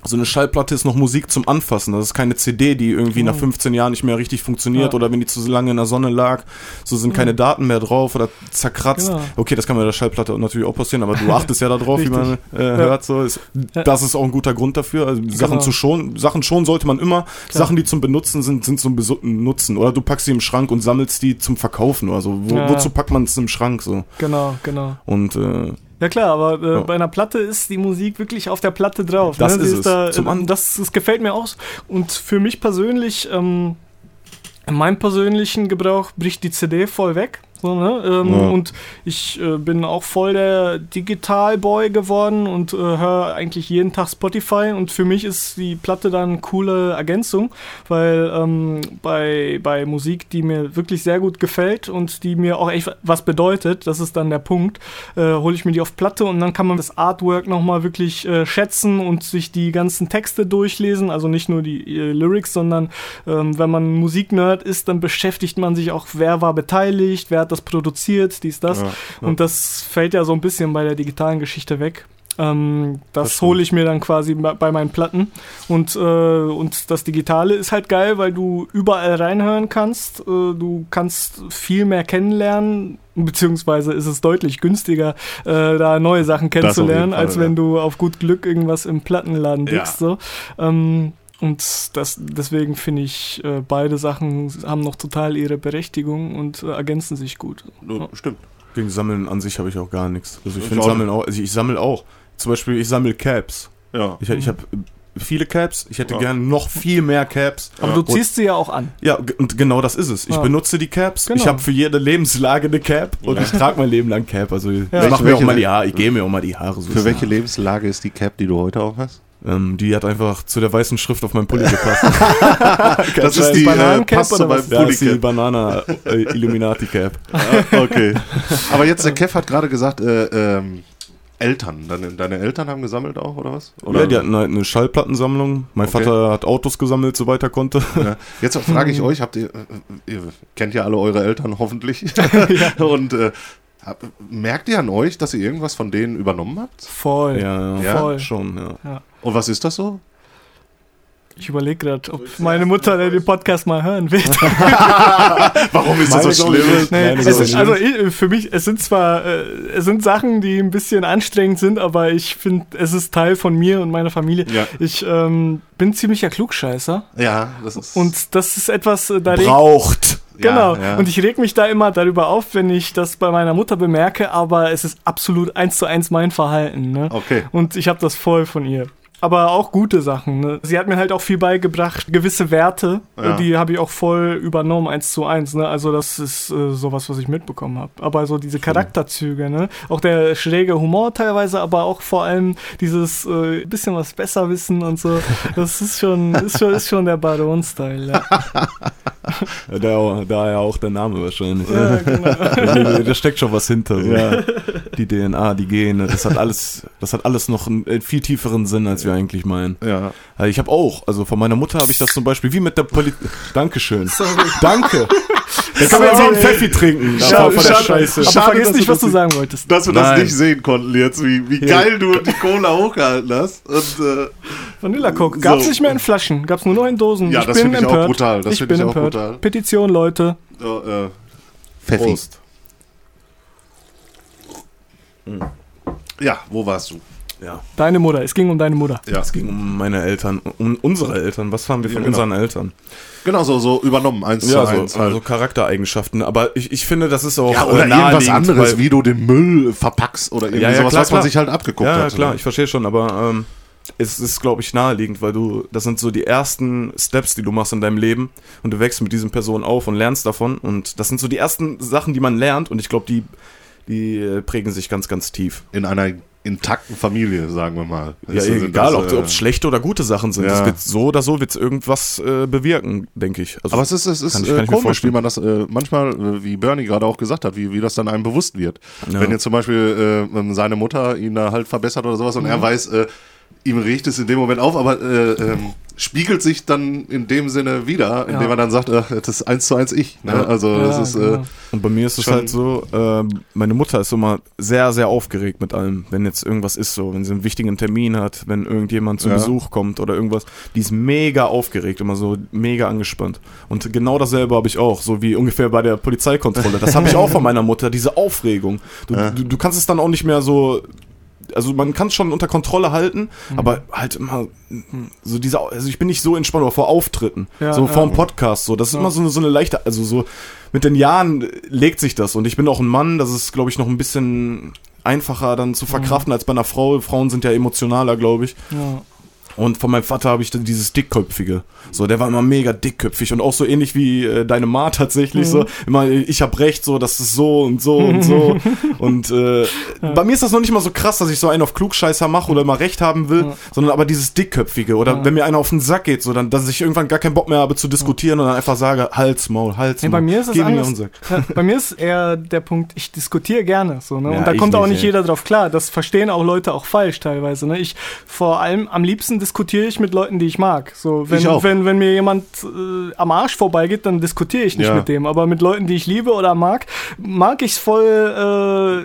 so eine Schallplatte ist noch Musik zum Anfassen. Das ist keine CD, die irgendwie nach 15 Jahren nicht mehr richtig funktioniert Ja. oder wenn die zu lange in der Sonne lag, so sind keine Daten mehr drauf oder zerkratzt. Genau. Okay, das kann bei der Schallplatte natürlich auch passieren, aber du achtest ja darauf, wie man äh, hört. So. Ist, das ist auch ein guter Grund dafür. Also Sachen Genau. zu schonen, Sachen schon sollte man immer. Sachen, die zum Benutzen sind, sind zum Nutzen. Oder du packst sie im Schrank und sammelst die zum Verkaufen oder so. Wo, Ja. Wozu packt man es im Schrank so? Genau, genau. Und äh, Ja klar, aber äh, Ja. bei einer Platte ist die Musik wirklich auf der Platte drauf. Das ne? ist Sie es. Da, das, das gefällt mir auch. Und für mich persönlich, ähm, in meinem persönlichen Gebrauch bricht die CD voll weg. So, ne? ähm, Ja. Und ich äh, bin auch voll der Digital-Boy geworden und äh, höre eigentlich jeden Tag Spotify. Und für mich ist die Platte dann eine coole Ergänzung, weil ähm, bei, bei Musik, die mir wirklich sehr gut gefällt und die mir auch echt was bedeutet, das ist dann der Punkt, äh, hole ich mir die auf Platte und dann kann man das Artwork nochmal wirklich äh, schätzen und sich die ganzen Texte durchlesen. Also nicht nur die äh, Lyrics, sondern ähm, wenn man Musiknerd ist, dann beschäftigt man sich auch, wer war beteiligt, wer hat das produziert, dies, das. Ja, ja. Und das fällt ja so ein bisschen bei der digitalen Geschichte weg. Ähm, Das das hole ich mir dann quasi bei meinen Platten. Und, äh, und das Digitale ist halt geil, weil du überall reinhören kannst. Äh, du kannst viel mehr kennenlernen. Beziehungsweise ist es deutlich günstiger, äh, da neue Sachen kennenzulernen, Fall, als ja. wenn du auf gut Glück irgendwas im Plattenladen Ja. dickst. So. Ähm, und das, deswegen finde ich, äh, beide Sachen haben noch total ihre Berechtigung und äh, ergänzen sich gut. Nur- Stimmt. Gegen Sammeln an sich habe ich auch gar nichts. Also ich Ich finde auch Sammeln auch, also ich sammle auch. Zum Beispiel, ich sammle Caps. Ja. Ich, ich habe viele Caps, ich hätte Ja. gerne noch viel mehr Caps. Aber Ja. du ziehst sie ja auch an. Ja, und genau das ist es. Ich Ja. benutze die Caps. Genau. Ich habe für jede Lebenslage eine Cap und ich trage mein Leben lang Cap. Also ich Ja. mache mir auch mal die Haare, ich gehe mir auch mal die Haare so. Für welche Lebenslage ist die Cap, die du heute auch hast? Ähm, die hat einfach zu der weißen Schrift auf meinem Pulli gepasst. Das ist die äh, Bananencap zu oder was? ja, das ist die. Banana äh, Illuminati Cap. Ah, okay. Aber jetzt, der Kev hat gerade gesagt, äh, ähm, Eltern. Deine, deine Eltern haben gesammelt auch, oder was? Oder? Ja, die hatten halt eine Schallplattensammlung. Mein Okay. Vater hat Autos gesammelt, soweit er konnte. Ja. Jetzt frage ich euch, habt ihr, äh, ihr kennt ja alle eure Eltern hoffentlich. Und äh, merkt ihr an euch, dass ihr irgendwas von denen übernommen habt? Voll. Ja, Ja? Voll. schon, ja. Und was ist das so? Ich überlege gerade, ob meine Mutter den Podcast mal hören wird. Warum ist das Meine so schlimm? Nee, Nein, das ist, also ich, für mich, es sind zwar, äh, es sind Sachen, die ein bisschen anstrengend sind, aber ich finde, es ist Teil von mir und meiner Familie. Ja. Ich ähm, bin ziemlicher Klugscheißer Ja, das ist. und das ist etwas, äh, da Braucht. Genau. Ja, ja. Und ich reg mich da immer darüber auf, wenn ich das bei meiner Mutter bemerke, aber es ist absolut eins zu eins mein Verhalten. Ne? Okay. Und ich habe das voll von ihr. Aber auch gute Sachen. Ne? Sie hat mir halt auch viel beigebracht, gewisse Werte, Ja. die habe ich auch voll übernommen, eins zu eins. Ne? Also das ist äh, sowas, was ich mitbekommen habe. Aber so diese Charakterzüge, ne? auch der schräge Humor teilweise, aber auch vor allem dieses äh, bisschen was besser wissen und so. Das ist schon, ist schon, ist schon der Baron-Style. Ja. Ja, da, daher auch der Name wahrscheinlich. Ja, genau. da, steckt schon was hinter. So. Ja. Die DNA, die Gene, das hat alles, das hat alles noch einen viel tieferen Sinn, als wir eigentlich meinen. Ja. Also ich habe auch, also von meiner Mutter habe ich das zum Beispiel, wie mit der Politik. Dankeschön. Sorry. Danke. Da kann man jetzt auch einen Pfeffi trinken. Schade, von der schade. Scheiße. Aber Schade, vergiss nicht, was du das sagen wolltest. Dass wir das Nein. nicht sehen konnten jetzt, wie, wie Ja. geil du die Cola hochgehalten hast. Und, äh, Vanilla Coke gab's So. nicht mehr in Flaschen, gab's nur noch in Dosen. Ja, ich das bin finde ich auch empört. brutal. Das ich finde bin ich auch empört. brutal. Petition, Leute. so, äh, Pfeffi. Prost. Ja, wo warst du? Ja. Deine Mutter, es ging um deine Mutter. Ja, Es ging um meine Eltern, um unsere Eltern. Was haben wir von Ja, genau. unseren Eltern? genau so, so übernommen, eins Ja, zu so, eins halt. so Charaktereigenschaften. Aber ich, ich finde, das ist auch ja, äh, oder irgendwas anderes, weil- wie du den Müll verpackst oder irgendwie Ja, ja, sowas, klar, was man klar. sich halt abgeguckt Ja, hat. klar, ich verstehe schon, aber ähm, es ist, glaube ich, naheliegend, weil du, das sind so die ersten Steps, die du machst in deinem Leben und du wächst mit diesen Personen auf und lernst davon und das sind so die ersten Sachen, die man lernt und ich glaube, die, die äh, prägen sich ganz, ganz tief. In einer intakten Familie, sagen wir mal. Ja, Ist- sind egal, das, ob äh, es schlechte oder gute Sachen sind. ja. Das wird so oder so wird's irgendwas äh, bewirken, denke ich. Also, Aber es ist, es ist ich- äh, komisch, wie man das äh, manchmal, äh, wie Bernie gerade auch gesagt hat, wie, wie das dann einem bewusst wird. Ja. Wenn jetzt zum Beispiel äh, seine Mutter ihn da halt verbessert oder sowas und Mhm. er weiß, äh, ihm riecht es in dem Moment auf, aber äh, ähm, spiegelt sich dann in dem Sinne wieder, indem Ja. er dann sagt, ach, das ist eins zu eins ich. Ne? Ja. Also das Ja, ist äh, genau. Und bei mir ist es halt so, ähm, meine Mutter ist immer sehr, sehr aufgeregt mit allem, wenn jetzt irgendwas ist so, wenn sie einen wichtigen Termin hat, wenn irgendjemand zu Ja. Besuch kommt oder irgendwas, die ist mega aufgeregt, immer so mega angespannt. Und genau dasselbe habe ich auch, so wie ungefähr bei der Polizeikontrolle. Das habe ich auch von meiner Mutter, diese Aufregung. Du, Ja. du, du kannst es dann auch nicht mehr so also man kann es schon unter Kontrolle halten, aber halt immer so dieser, also ich bin nicht so entspannt, aber vor Auftritten, Ja, so vor dem Podcast, so, das ist Ja. immer so eine, so eine leichte, also so mit den Jahren legt sich das und ich bin auch ein Mann, das ist, glaube ich, noch ein bisschen einfacher dann zu verkraften als bei einer Frau. Frauen sind ja emotionaler, glaube ich. Ja. Und von meinem Vater habe ich dann dieses dickköpfige. So, der war immer mega dickköpfig und auch so ähnlich wie äh, deine Ma tatsächlich. So, immer, ich habe recht, so, das ist so und so und so. und äh, bei mir ist das noch nicht mal so krass, dass ich so einen auf Klugscheißer mache oder immer recht haben will, sondern aber dieses dickköpfige. Oder wenn mir einer auf den Sack geht, so, dann, dass ich irgendwann gar keinen Bock mehr habe zu diskutieren und dann einfach sage, Hals, Maul, Hals, Maul. bei mir ist es anders. Ja, Bei mir ist eher der Punkt, ich diskutiere gerne. So, ne? Ja, und da kommt auch nicht, nicht ey. jeder drauf klar. Das verstehen auch Leute auch falsch teilweise. Ne? Ich vor allem am liebsten diskutiere ich mit Leuten, die ich mag. So, wenn, Ich auch. wenn, wenn mir jemand äh, am Arsch vorbeigeht, dann diskutiere ich nicht Ja. mit dem. Aber mit Leuten, die ich liebe oder mag, mag ich es voll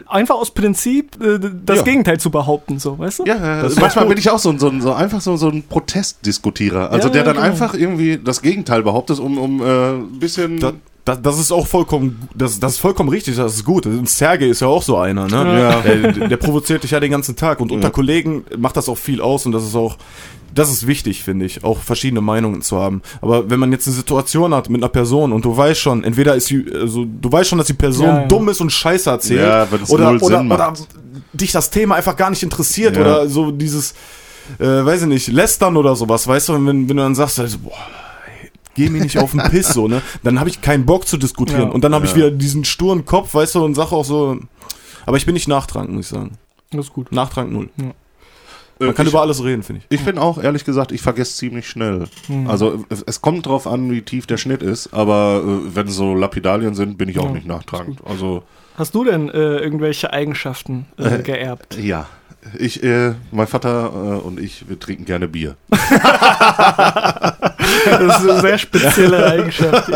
äh, einfach aus Prinzip äh, das Ja. Gegenteil zu behaupten. So, weißt du? Ja, ja, Das manchmal bin ich auch so, ein- so, ein- so einfach so, so ein Protestdiskutierer. Also Ja, der dann genau. einfach irgendwie das Gegenteil behauptet, um, um äh, ein bisschen. Da, das, das ist auch vollkommen, das, das ist vollkommen richtig, das ist gut. Und Sergei ist ja auch so einer, ne? Ja. Der, der provoziert dich ja den ganzen Tag und unter Ja. Kollegen macht das auch viel aus und das ist auch, das ist wichtig, finde ich, auch verschiedene Meinungen zu haben. Aber wenn man jetzt eine Situation hat mit einer Person und du weißt schon, entweder ist sie, also du weißt schon, dass die Person Ja, ja. dumm ist und Scheiße erzählt, Ja, wenn es oder, null oder, Sinn oder dich das Thema einfach gar nicht interessiert Ja. oder so dieses, äh, weiß ich nicht, lästern oder sowas, weißt du, wenn, wenn du dann sagst, also, boah, geh mir nicht auf den Piss, so, ne, dann habe ich keinen Bock zu diskutieren Ja. und dann habe ich Ja. wieder diesen sturen Kopf, weißt du, und sage auch so, aber ich bin nicht nachtragend, muss ich sagen. Das ist gut. Nachtragend null. Äh, Man kann ich, über alles reden, finde ich. ich bin auch, ehrlich gesagt, ich vergesse ziemlich schnell. Mhm. Also es- es kommt drauf an, wie tief der Schnitt ist, aber äh, wenn so Lapidalien sind, bin ich auch Ja, nicht nachtragend. Also Hast du denn äh, irgendwelche Eigenschaften äh, Äh, geerbt? ja. Ich, äh, mein Vater äh, und ich, wir trinken gerne Bier. Das ist eine sehr spezielle Eigenschaft.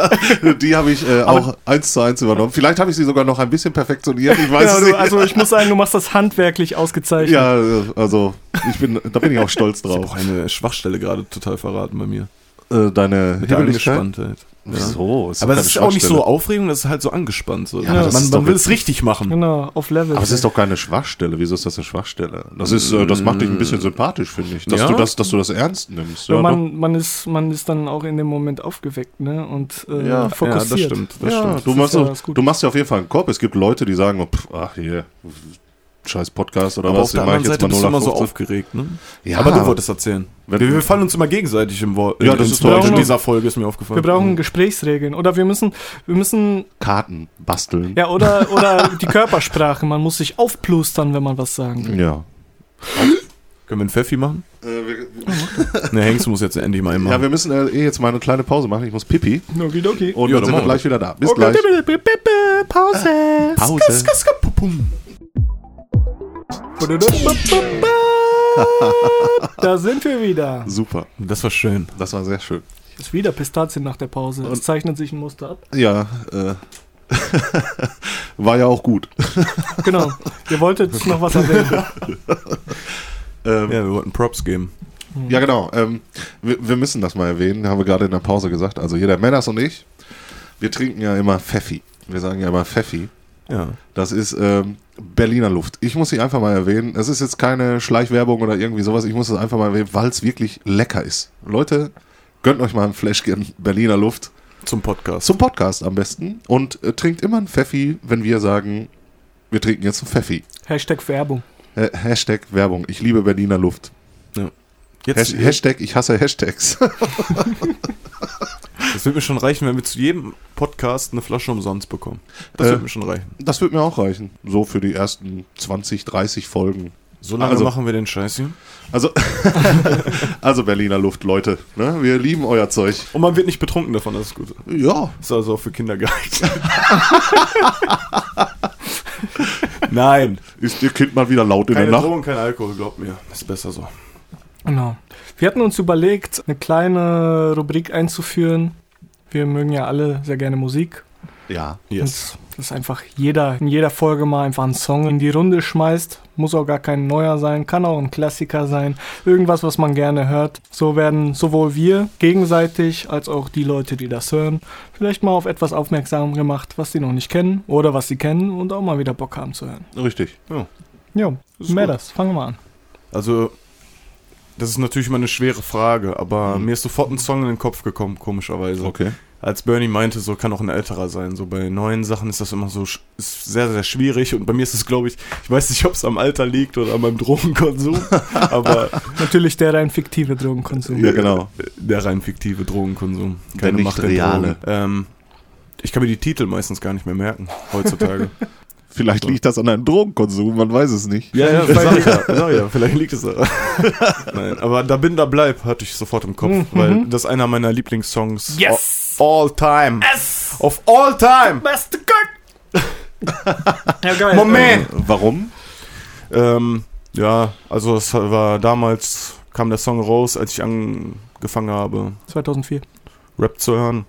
Die habe ich äh, auch eins zu eins übernommen. Vielleicht habe ich sie sogar noch ein bisschen perfektioniert. Ich weiß Genau, nicht. also ich muss sagen, du machst das handwerklich ausgezeichnet. ja, äh, also ich bin, da bin ich auch stolz Ich habe drauf. auch eine Schwachstelle gerade total verraten bei mir. Äh, deine Mit Hibbeligkeit? Angespanntheit. Ja. Wieso? Ist Aber das ist auch nicht so. Aufregung, das ist halt so angespannt. So. Ja, man man will es richtig machen. Genau, auf Level. Aber es ist doch keine Schwachstelle. Wieso ist das eine Schwachstelle? Das ist, äh, das macht dich ein bisschen sympathisch, finde ich. Dass Ja? du das, dass du das ernst nimmst. Ja, Ja, man, man, ist, man ist dann auch in dem Moment aufgeweckt ne? und äh, Ja, fokussiert. Ja, das stimmt. Das ja, stimmt. du, machst du machst ja auf jeden Fall einen Kopf. Es gibt Leute, die sagen, oh, pff, ach hier, scheiß Podcast oder Aber was. auf der anderen Seite bist du immer so aufgeregt, ne? Ja, Aber du wolltest erzählen. Wir, wir fallen uns immer gegenseitig im Wort. Ja, das ins ist doch in dieser Folge ist mir aufgefallen. Wir brauchen Gesprächsregeln. Oder wir müssen, wir müssen, Karten basteln. ja, oder, oder die Körpersprache. Man muss sich aufplustern, wenn man was sagen will. Ja. Können wir einen Pfeffi machen? Äh, Ne, Hengst muss jetzt endlich mal ja, einmal. wir müssen äh, eh jetzt mal eine kleine Pause machen. Ich muss pipi. Okidoki. Und Ja, dann sind wir machen gleich wieder da. Bis Okay, gleich. Pause. Pause. Da sind wir wieder. Super. Das war schön. Das war sehr schön. Ist wieder Pistazien nach der Pause. Es zeichnet sich ein Muster ab. Ja, äh, war ja auch gut. Genau. Ihr wolltet noch was erwähnen. Ähm, Ja, wir wollten Props geben. Ja, genau. Ähm, wir, wir müssen das mal erwähnen, haben wir gerade in der Pause gesagt. Also hier der Männers und ich, wir trinken ja immer Pfeffi. Wir sagen ja immer Pfeffi. Ja. Das ist, ähm, Berliner Luft. Ich muss sie einfach mal erwähnen. Es ist jetzt keine Schleichwerbung oder irgendwie sowas. Ich muss es einfach mal erwähnen, weil es wirklich lecker ist. Leute, gönnt euch mal ein Fläschchen Berliner Luft. Zum Podcast. Zum Podcast am besten. Und äh, trinkt immer einen Pfeffi, wenn wir sagen, wir trinken jetzt einen Pfeffi. Hashtag Werbung. Äh, Hashtag Werbung. Ich liebe Berliner Luft. Jetzt, Has Hashtag, ich hasse Hashtags. das wird mir schon reichen, wenn wir zu jedem Podcast eine Flasche umsonst bekommen. Das Äh, wird mir schon reichen. Das wird mir auch reichen. So für die ersten 20, 30 Folgen. So lange also- machen wir den Scheiß hier. Also, also Berliner Luft, Leute. Ne? Wir lieben euer Zeug. Und man wird nicht betrunken davon, das ist gut. Ja, Ist also auch für Kinder geeignet. Nein. ist ihr Kind mal wieder laut in Keine der Nacht? Drogen, kein Alkohol, glaubt mir. Ist besser so. Genau. Wir hatten uns überlegt, eine kleine Rubrik einzuführen. Wir mögen ja alle sehr gerne Musik. Ja. Yes. Und dass einfach jeder in jeder Folge mal einfach einen Song in die Runde schmeißt. Muss auch gar kein neuer sein, kann auch ein Klassiker sein. Irgendwas, was man gerne hört. So werden sowohl wir gegenseitig als auch die Leute, die das hören, vielleicht mal auf etwas aufmerksam gemacht, was sie noch nicht kennen oder was sie kennen und auch mal wieder Bock haben zu hören. Richtig. Jo, ist mehr gut. das. Fangen wir mal an. Also, das ist natürlich immer eine schwere Frage, aber Mhm. mir ist sofort ein Song in den Kopf gekommen, komischerweise. Okay. Als Bernie meinte, so kann auch ein älterer sein. So bei neuen Sachen ist das immer so ist sehr, sehr schwierig. Und bei mir ist es, glaube ich, ich weiß nicht, ob es am Alter liegt oder an meinem Drogenkonsum, aber Natürlich der rein fiktive Drogenkonsum. Ja, genau. der rein fiktive Drogenkonsum. Der nicht in reale. Drogen. Ähm, ich kann mir die Titel meistens gar nicht mehr merken, heutzutage. Vielleicht liegt das an einem Drogenkonsum, man weiß es nicht. Ja, ja, sag ich ja, sag ich ja, vielleicht liegt es daran. Nein, aber da bin, da bleib, hatte ich sofort im Kopf, Mhm. weil das ist einer meiner Lieblingssongs. Yes! All, all time. Of all time. Beste ja, geil. Moment. Äh, warum? Ähm, ja, also es war damals, kam der Song raus, als ich angefangen habe, 2004. Rap zu hören.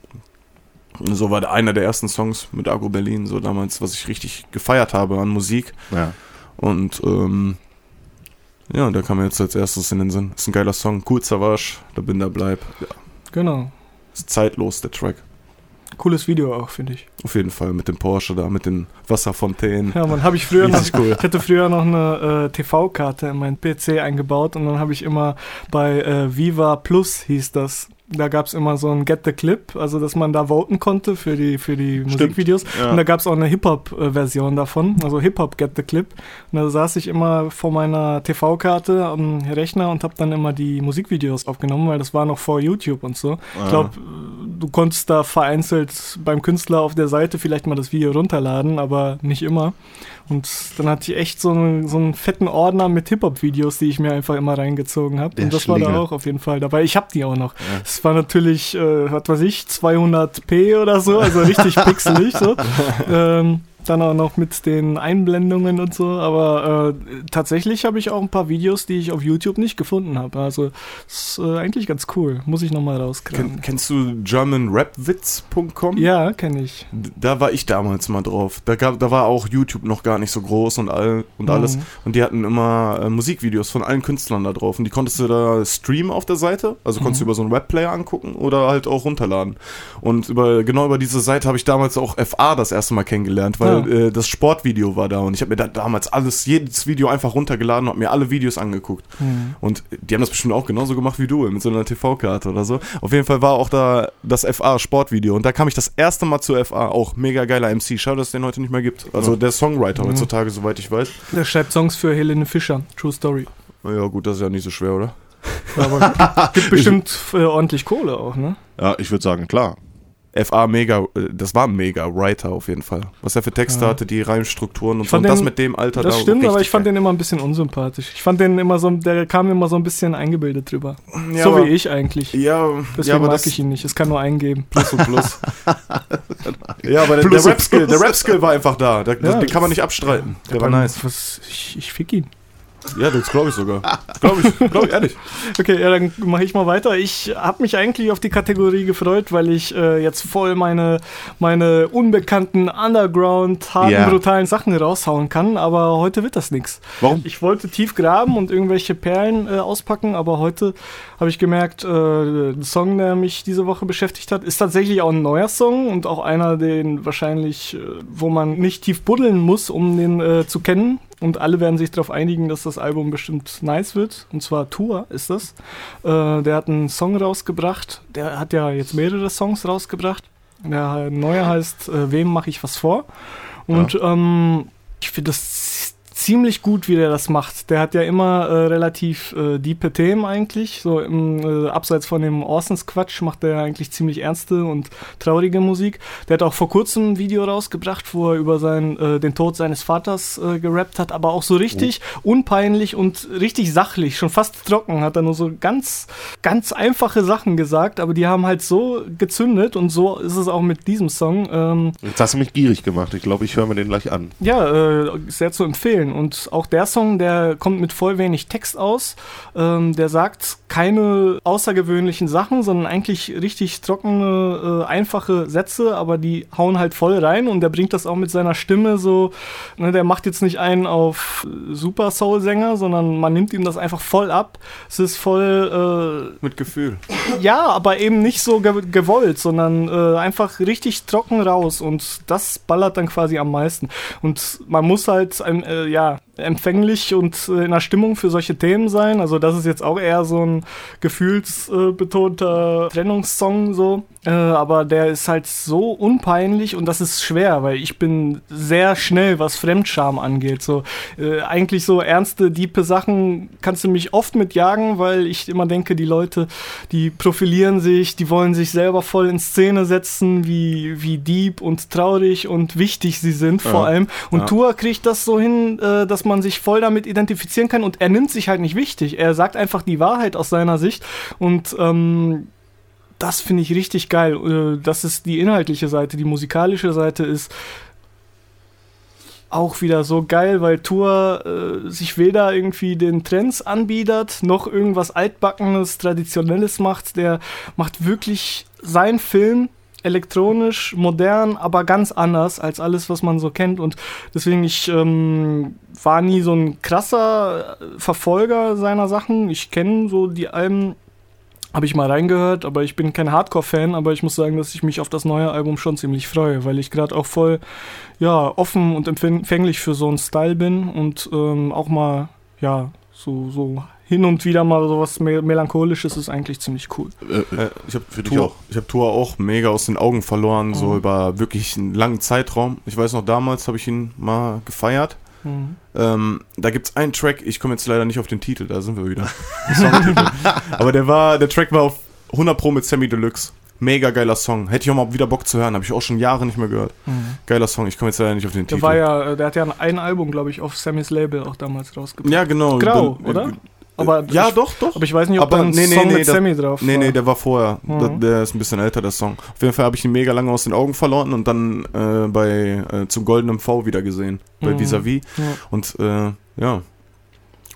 So war der einer der ersten Songs mit Agro Berlin, so damals, was ich richtig gefeiert habe an Musik. Ja. Und ähm, ja, der kam mir jetzt als erstes in den Sinn. Ist ein geiler Song, cool Savage, da bin da bleib. Ja, Genau. ist zeitlos, der Track. Cooles Video auch, finde ich. Auf jeden Fall mit dem Porsche da, mit den Wasserfontänen. Ja, man, habe ich früher noch. Cool. Ich hatte früher noch eine äh, TV-Karte in meinen PC eingebaut und dann habe ich immer bei äh, Viva Plus hieß das. Da gab es immer so ein Get the Clip, also dass man da voten konnte für die, für die Musikvideos. Ja. Und da gab es auch eine Hip-Hop-Version davon, also Hip-Hop Get the Clip. Und da saß ich immer vor meiner TV-Karte am Rechner und habe dann immer die Musikvideos aufgenommen, weil das war noch vor YouTube und so. Ich glaube, du konntest da vereinzelt beim Künstler auf der Seite vielleicht mal das Video runterladen, aber nicht immer. Und dann hatte ich echt so einen, so einen fetten Ordner mit Hip-Hop-Videos, die ich mir einfach immer reingezogen habe. Und das war da auch auf jeden Fall dabei. Ich habe die auch noch. War natürlich, äh, was weiß ich, 200p oder so, also richtig pixelig so. ähm, dann auch noch mit den Einblendungen und so, aber äh, tatsächlich habe ich auch ein paar Videos, die ich auf YouTube nicht gefunden habe. Also ist äh, eigentlich ganz cool. Muss ich nochmal rauskriegen. Ken, kennst du germanrapwitz.com? Ja, kenne ich. Da war ich damals mal drauf. Da, gab, da war auch YouTube noch gar nicht so groß und, all, und alles. Mhm. Und die hatten immer äh, Musikvideos von allen Künstlern da drauf. Und die konntest du da streamen auf der Seite. Also konntest Mhm. du über so einen Webplayer angucken oder halt auch runterladen. Und über, genau über diese Seite habe ich damals auch FA das erste Mal kennengelernt, weil äh, das Sportvideo war da. Und ich habe mir da damals alles, jedes Video einfach runtergeladen und habe mir alle Videos angeguckt. Mhm. Und die haben das bestimmt auch genauso gemacht wie du, mit so einer TV-Karte oder so. Auf jeden Fall war auch da das FA-Sportvideo. Und da kam ich das erste Mal zu FA. Auch mega geiler MC. Schade, dass es den heute nicht mehr gibt. Also der Songwriter Mhm. heutzutage, soweit ich weiß. Der schreibt Songs für Helene Fischer. True Story. Ja, gut, das ist ja nicht so schwer, oder? Aber gibt bestimmt äh, ordentlich Kohle auch, ne? Ja, ich würde sagen, klar. FA mega, äh, das war ein mega Writer auf jeden Fall. Was er für Texte Ja. hatte, die Reimstrukturen und so. Und fand das den- mit dem Alter Das da stimmt, aber ich fand geil. den immer ein bisschen unsympathisch. Ich fand den immer so, der kam immer so ein bisschen eingebildet drüber. ja, so aber, wie ich eigentlich. Ja, Deswegen ja, aber mag das, ich ihn nicht. Es kann nur eingeben. Plus und Plus. ja, aber der, Plus der Rap-Skill, der Rap-Skill war einfach da. Der, Ja, den kann man nicht abstreiten. Der war nice. Was, ich, ich fick ihn. Ja, das glaube ich sogar. Glaube ich, glaube ich, ehrlich. Okay, ja, dann mache ich mal weiter. Ich habe mich eigentlich auf die Kategorie gefreut, weil ich äh, jetzt voll meine, meine unbekannten Underground, harten, Ja. brutalen Sachen raushauen kann, aber heute wird das nichts. Warum? Ich wollte tief graben und irgendwelche Perlen äh, auspacken, aber heute habe ich gemerkt, äh, der Song, der mich diese Woche beschäftigt hat, ist tatsächlich auch ein neuer Song und auch einer, den wahrscheinlich, äh, wo man nicht tief buddeln muss, um den äh, zu kennen. Und alle werden sich darauf einigen, dass das Album bestimmt nice wird. Und zwar Tour ist das. Äh, der hat einen Song rausgebracht. Der hat ja jetzt mehrere Songs rausgebracht. Der neue heißt äh, Wem mache ich was vor? Und ähm, ich finde das ziemlich gut, wie der das macht. Der hat ja immer äh, relativ äh, diepe Themen eigentlich. So im, äh, abseits von dem Orsons Quatsch macht er eigentlich ziemlich ernste und traurige Musik. Der hat auch vor kurzem ein Video rausgebracht, wo er über sein, äh, den Tod seines Vaters äh, gerappt hat, aber auch so richtig unpeinlich und richtig sachlich, schon fast trocken, hat er nur so ganz, ganz einfache Sachen gesagt, aber die haben halt so gezündet und so ist es auch mit diesem Song. Ähm, Jetzt hast du mich gierig gemacht. Ich glaube, ich höre mir den gleich an. ja, äh, sehr zu empfehlen. Und auch der Song, der kommt mit voll wenig Text aus. Ähm, der sagt keine außergewöhnlichen Sachen, sondern eigentlich richtig trockene, äh, einfache Sätze, aber die hauen halt voll rein und der bringt das auch mit seiner Stimme so. Ne, der macht jetzt nicht einen auf äh, Super Soul-Sänger, sondern man nimmt ihm das einfach voll ab. Es ist voll. Mit Gefühl. Äh, ja, aber eben nicht so ge gewollt, sondern äh, einfach richtig trocken raus und das ballert dann quasi am meisten. Und man muss halt ähm, äh, ja empfänglich und äh, in der Stimmung für solche Themen sein. Also das ist jetzt auch eher so ein gefühlsbetonter Trennungssong so. Äh, aber der ist halt so unpeinlich und das ist schwer, weil ich bin sehr schnell, was Fremdscham angeht. So äh, eigentlich so ernste, diepe Sachen kannst du mich oft mitjagen, weil ich immer denke, die Leute, die profilieren sich, die wollen sich selber voll in Szene setzen, wie, wie deep und traurig und wichtig sie sind vor Ja. allem. Und Ja. Tua kriegt das so hin, äh, dass man sich voll damit identifizieren kann und er nimmt sich halt nicht wichtig. Er sagt einfach die Wahrheit aus seiner Sicht und ähm, das finde ich richtig geil. Äh, Das ist die inhaltliche Seite. Die musikalische Seite ist auch wieder so geil, weil Tour äh, sich weder irgendwie den Trends anbietet, noch irgendwas altbackenes, traditionelles macht. Der macht wirklich seinen Film elektronisch, modern, aber ganz anders als alles, was man so kennt. Und deswegen, ich ähm, war nie so ein krasser äh, Verfolger seiner Sachen. Ich kenne so die Alben, habe ich mal reingehört, aber ich bin kein Hardcore-Fan, aber ich muss sagen, dass ich mich auf das neue Album schon ziemlich freue, weil ich gerade auch voll ja, offen und empfänglich für so einen Style bin und ähm, auch mal, ja, so, so hin und wieder mal sowas me melancholisches ist eigentlich ziemlich cool. Äh, Äh, ich habe Für dich Tour, auch. ich habe Tour auch mega aus den Augen verloren, so Mhm. über wirklich einen langen Zeitraum. Ich weiß noch, damals habe ich ihn mal gefeiert. Mhm. Ähm, da gibt's einen Track, ich komme jetzt leider nicht auf den Titel, da sind wir wieder. Aber der war, der Track war auf 100 Pro mit Sammy Deluxe. Mega geiler Song. Hätte ich auch mal wieder Bock zu hören, habe ich auch schon Jahre nicht mehr gehört. Geiler Song, ich komme jetzt leider nicht auf den Der Titel. war ja, äh, der hat ja ein Album, glaube ich, auf Sammys Label auch damals rausgebracht. ja, genau. Grau, Dann- oder? Aber ja, ich, doch, doch. Aber ich weiß nicht, ob Aber da ein nee, nee, Song nee, mit das- Sammy drauf Nee, war. nee, der war vorher. Mhm. Der, der ist ein bisschen älter, der Song. Auf jeden Fall habe ich ihn mega lange aus den Augen verloren und dann äh, bei äh, zum Goldenen V wieder gesehen. Bei Mhm. Vis-a-vis. Ja. Und äh, ja.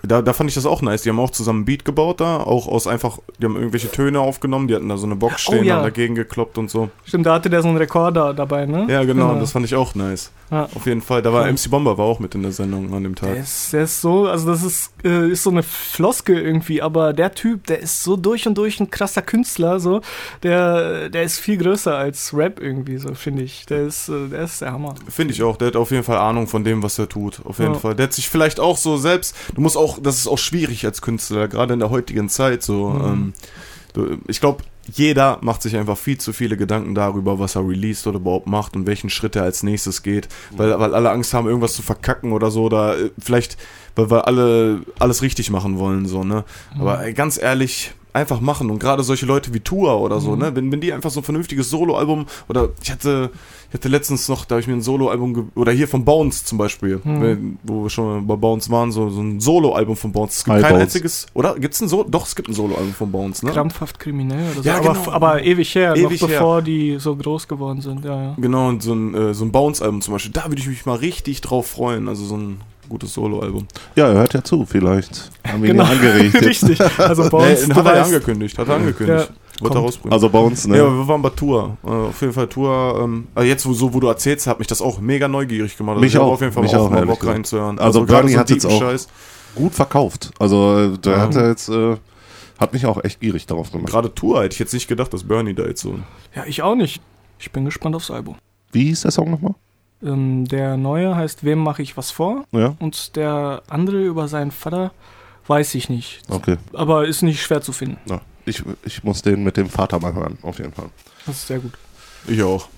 Da, da fand ich das auch nice. Die haben auch zusammen ein Beat gebaut da, auch aus einfach, die haben irgendwelche Töne aufgenommen, die hatten da so eine Box stehen Oh, ja. und dagegen gekloppt und so. Stimmt, da hatte der so einen Rekorder dabei, ne? Ja, genau, das fand ich auch nice. Ja. Auf jeden Fall. Da war Ja. MC Bomber war auch mit in der Sendung an dem Der Tag. ist, der ist so, also das ist, äh, ist so eine Floskel irgendwie, aber der Typ, der ist so durch und durch ein krasser Künstler, so, der, der ist viel größer als Rap irgendwie, so finde ich. Der ist, äh, der ist der Hammer. Finde ich auch. Der hat auf jeden Fall Ahnung von dem, was er tut. Auf jeden. Fall. Der hat sich vielleicht auch so selbst. Du musst auch, das ist auch schwierig als Künstler, gerade in der heutigen Zeit. So, Mhm. ähm, ich glaube, jeder macht sich einfach viel zu viele Gedanken darüber, was er released oder überhaupt macht und welchen Schritt er als nächstes geht. Weil, weil alle Angst haben, irgendwas zu verkacken oder so. Oder äh, vielleicht, weil wir alle alles richtig machen wollen, so, ne? Aber ey, ganz ehrlich. Einfach machen und gerade solche Leute wie Tour oder so, Mhm. ne? Wenn, wenn die einfach so ein vernünftiges Soloalbum oder ich hatte, ich hatte letztens noch, da habe ich mir ein Soloalbum oder hier von Bounce zum Beispiel, Mhm. wenn- wo wir schon bei Bounce waren, so, so ein Soloalbum von Bounce. Es gibt Hi, kein Bounce. einziges, oder? Gibt's ein Solo? Doch, es gibt ein Soloalbum von Bounce, ne? Krampfhaft kriminell oder so. Ja, aber, genau. aber ewig her, Ewig noch her. bevor die so groß geworden sind, ja, ja. Genau, und so ein, äh, so ein Bounce-Album zum Beispiel, da würde ich mich mal richtig drauf freuen. Also so ein Gutes Solo-Album. Ja, er hört ja zu, vielleicht. Haben wir ihn Genau. ja angeregt. jetzt. Richtig. Also bei uns, Nee, hat er angekündigt, hat er angekündigt. Ja, Wird er rausbringen. Also bei uns, ne? Ja, wir waren bei Tour. Äh, auf jeden Fall Tour. Ähm, also jetzt, wo, so, wo du erzählst, hat mich das auch mega neugierig gemacht. Also Mich ich auch, auf jeden Fall mich auch, auch, mal Bock reinzuhören. Also gerade Bernie hat jetzt auch- Scheiß. gut verkauft. Also äh, der Ja. hat ja jetzt, äh, hat mich auch echt gierig darauf gemacht. Gerade Tour hätte ich jetzt nicht gedacht, dass Bernie da jetzt so. Ja, ich auch nicht. Ich bin gespannt aufs Album. Wie hieß der Song nochmal? Ähm, der neue heißt Wem mache ich was vor? Ja, Und der andere über seinen Vater weiß ich nicht. okay. Aber ist nicht schwer zu finden. Ja. Ich, ich muss den mit dem Vater mal hören, auf jeden Fall. Das ist sehr gut. Ich auch.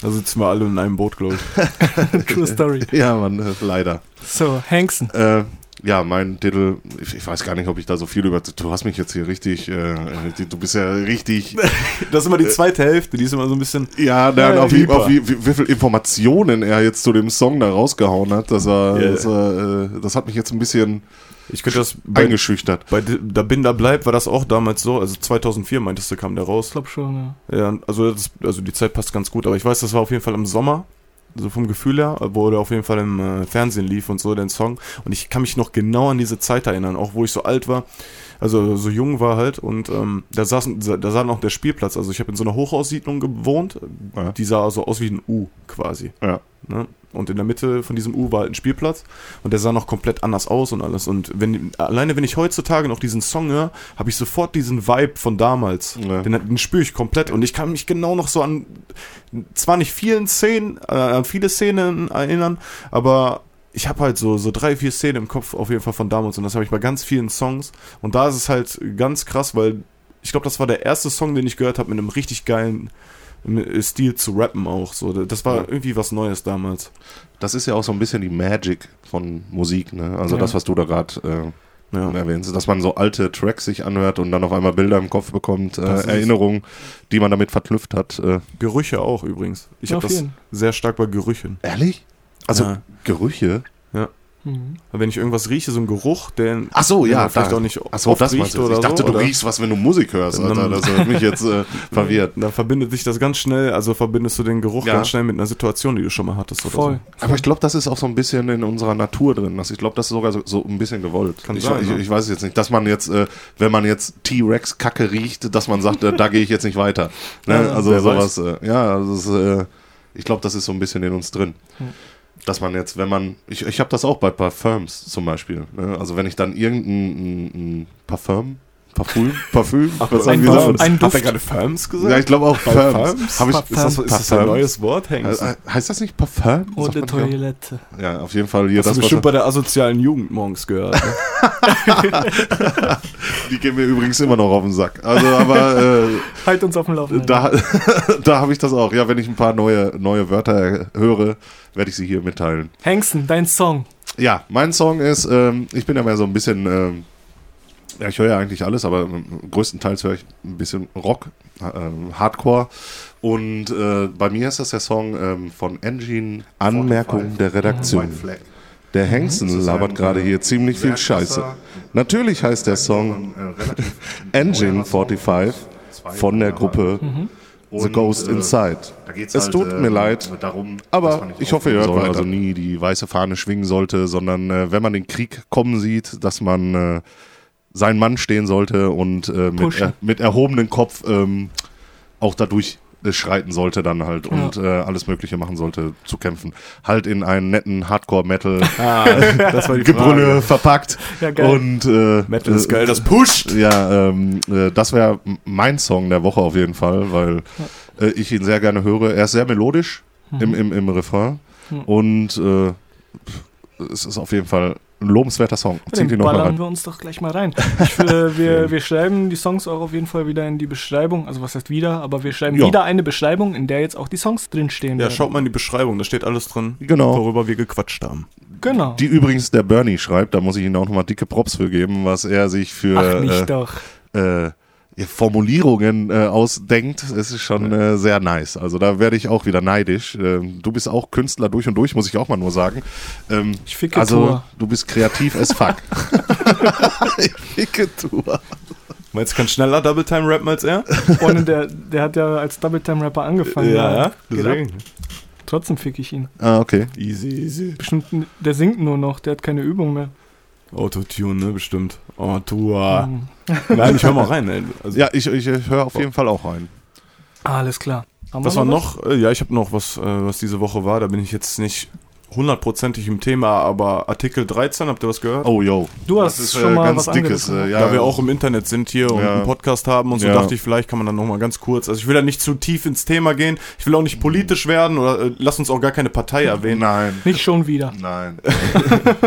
Da sitzen wir alle in einem Boot, glaube ich. True Story. Ja, man, äh, leider. So, Hanksen. Äh, ja, mein Titel, ich, ich weiß gar nicht, ob ich da so viel über. Du hast mich jetzt hier richtig, äh, du bist ja richtig. Das ist immer die zweite Hälfte, die ist immer so ein bisschen. Ja, nein, Ja, auf, wie, auf wie, wie, wie viel Informationen er jetzt zu dem Song da rausgehauen hat, das war, Ja. das, war, äh, das hat mich jetzt ein bisschen Ich könnte das. Bei, eingeschüchtert. bei Da Binder bleibt war das auch damals so. Also 2004 meintest du, kam der raus. Ich glaube schon, ja. Ja, also, das, also die Zeit passt ganz gut, aber ich weiß, das war auf jeden Fall im Sommer, so vom Gefühl her, wo der auf jeden Fall im äh, Fernsehen lief und so, den Song. Und ich kann mich noch genau an diese Zeit erinnern, auch wo ich so alt war, also so jung war halt und ähm, da, saß, da sah noch der Spielplatz, also ich habe in so einer Hochhaussiedlung gewohnt, Ja. die sah so aus wie ein U quasi. Ja. Ne? Und in der Mitte von diesem U war halt ein Spielplatz und der sah noch komplett anders aus und alles. Und wenn alleine wenn ich heutzutage noch diesen Song höre, habe ich sofort diesen Vibe von damals. Ja. Den, den spüre ich komplett und ich kann mich genau noch so an zwar nicht vielen Szenen, äh, an viele Szenen erinnern, aber ich habe halt so, so drei, vier Szenen im Kopf auf jeden Fall von damals und das habe ich bei ganz vielen Songs. Und da ist es halt ganz krass, weil ich glaube, das war der erste Song, den ich gehört habe mit einem richtig geilen Stil zu rappen auch. So, das war Ja. irgendwie was Neues damals. Das ist ja auch so ein bisschen die Magic von Musik, ne? Also Ja. das, was du da gerade äh, Ja. erwähnst, dass man so alte Tracks sich anhört und dann auf einmal Bilder im Kopf bekommt, äh, Erinnerungen, die man damit verknüpft hat. Äh. Gerüche auch übrigens. Ich habe das sehr stark bei Gerüchen. Ehrlich? Also Ja. Mhm. Wenn ich irgendwas rieche, so ein Geruch, der Ach so, den ja, vielleicht da- auch nicht Ach so, oft das riecht oder Ich dachte, so, du oder? riechst was, wenn du Musik hörst, Dann- Alter. Das hat mich jetzt äh, verwirrt. Da verbindet sich das ganz schnell, also verbindest du den Geruch Ja. ganz schnell mit einer Situation, die du schon mal hattest oder Voll. Aber ich glaube, das ist auch so ein bisschen in unserer Natur drin. Also ich glaube, das ist sogar so, so ein bisschen gewollt. Kann ich, sein, ich, ne? ich weiß es jetzt nicht, dass man jetzt, äh, wenn man jetzt T-Rex Kacke riecht, dass man sagt, äh, da gehe ich jetzt nicht weiter. Ne? Ja, also sowas. Äh, ja, also es, äh, ich glaube, das ist so ein bisschen in uns drin. Hm. Dass man jetzt, wenn man, ich, ich habe das auch bei Parfums zum Beispiel. Ne? Also wenn ich dann irgendein ein, ein Parfum, Parfüm, Parfüm, was ein haben wir gesagt? Ein Hat er Duft. gerade Firms gesagt? Ja, ich glaube auch Parfums. Hab ich, Parfum. ist, das, ist das ein neues Wort, Hengst? Äh, heißt das nicht nicht auch? Toilette. Ja, auf jeden Fall hier Hast du das, was bestimmt bei der asozialen Jugend morgens gehört. Ne? Die gehen mir übrigens immer noch auf den Sack. Also, aber Halt uns auf dem äh, Laufenden. da, da habe ich das auch. Ja, wenn ich ein paar neue, neue Wörter höre, werde ich sie hier mitteilen. Hanksen, dein Song. Ja, mein Song ist, ähm, ich bin ja mehr so ein bisschen, ähm, ja, ich höre ja eigentlich alles, aber ähm, größtenteils höre ich ein bisschen Rock, ähm, Hardcore. Und äh, bei mir ist das der Song ähm, von Engine Anmerkung der Redaktion. Der Hengsten labert gerade hier ziemlich viel Scheiße. Natürlich heißt der Song Engine 45 von der Gruppe The Ghost Inside. Es tut mir leid, aber ich hoffe, ihr hört weiter. Also nie die weiße Fahne schwingen sollte, sondern äh, wenn man den Krieg kommen sieht, dass man äh, sein Mann stehen sollte und äh, mit, er, mit erhobenem Kopf ähm, auch dadurch äh, schreiten sollte dann halt und äh, alles Mögliche machen sollte zu kämpfen. Halt in einen netten Hardcore-Metal ah, das war die Gebrülle Frage. verpackt Ja, geil. und äh, Metal ist äh, geil, das pusht! ja, ähm, äh, das wäre mein Song der Woche auf jeden Fall, weil äh, ich ihn sehr gerne höre. Er ist sehr melodisch im, im, im Refrain Mhm. und äh, es ist auf jeden Fall ein lobenswerter Song. Zieht ihn Den nochmal ballern rein. wir uns doch gleich mal rein. Ich, äh, wir, wir schreiben die Songs auch auf jeden Fall wieder in die Beschreibung. Also was heißt wieder, aber wir schreiben Ja. wieder eine Beschreibung, in der jetzt auch die Songs drinstehen Ja, werden. schaut mal in die Beschreibung, da steht alles drin, Genau. worüber wir gequatscht haben. Genau. Die übrigens der Bernie schreibt, da muss ich ihm auch nochmal dicke Props für geben, was er sich für Ach, nicht äh, doch. äh, Formulierungen äh, ausdenkt, es ist schon äh, sehr nice. Also da werde ich auch wieder neidisch. Ähm, du bist auch Künstler durch und durch, muss ich auch mal nur sagen. Ähm, Ich ficke also Tour. du bist kreativ as fuck. ich ficke Tour. Meinst du, kann schneller Double Time rappen als er? Freunde, der, der hat ja als Double Time Rapper angefangen. Geht ab. Trotzdem fick ich ihn. Ah, okay. Easy, easy. Bestimmt, der singt nur noch, der hat keine Übung mehr. Autotune, ne, bestimmt. Autua. Mhm. Nein, ich hör mal rein, ey. Also, Ja, ich, ich höre auf jeden Fall auch rein. Alles klar. Haben was war was? noch? Äh, Ja, ich habe noch was, äh, was diese Woche war. Da bin ich jetzt nicht hundertprozentig im Thema, aber Artikel 13, habt ihr was gehört? Oh, yo. Du hast das ist schon äh, mal ganz was dickes. Äh, ja, Da wir auch im Internet sind hier und Ja. einen Podcast haben und so, Ja. dachte ich, vielleicht kann man dann nochmal ganz kurz. Also ich will da nicht zu tief ins Thema gehen. Ich will auch nicht politisch werden oder äh, lass uns auch gar keine Partei erwähnen. Nein. Nicht schon wieder. Nein.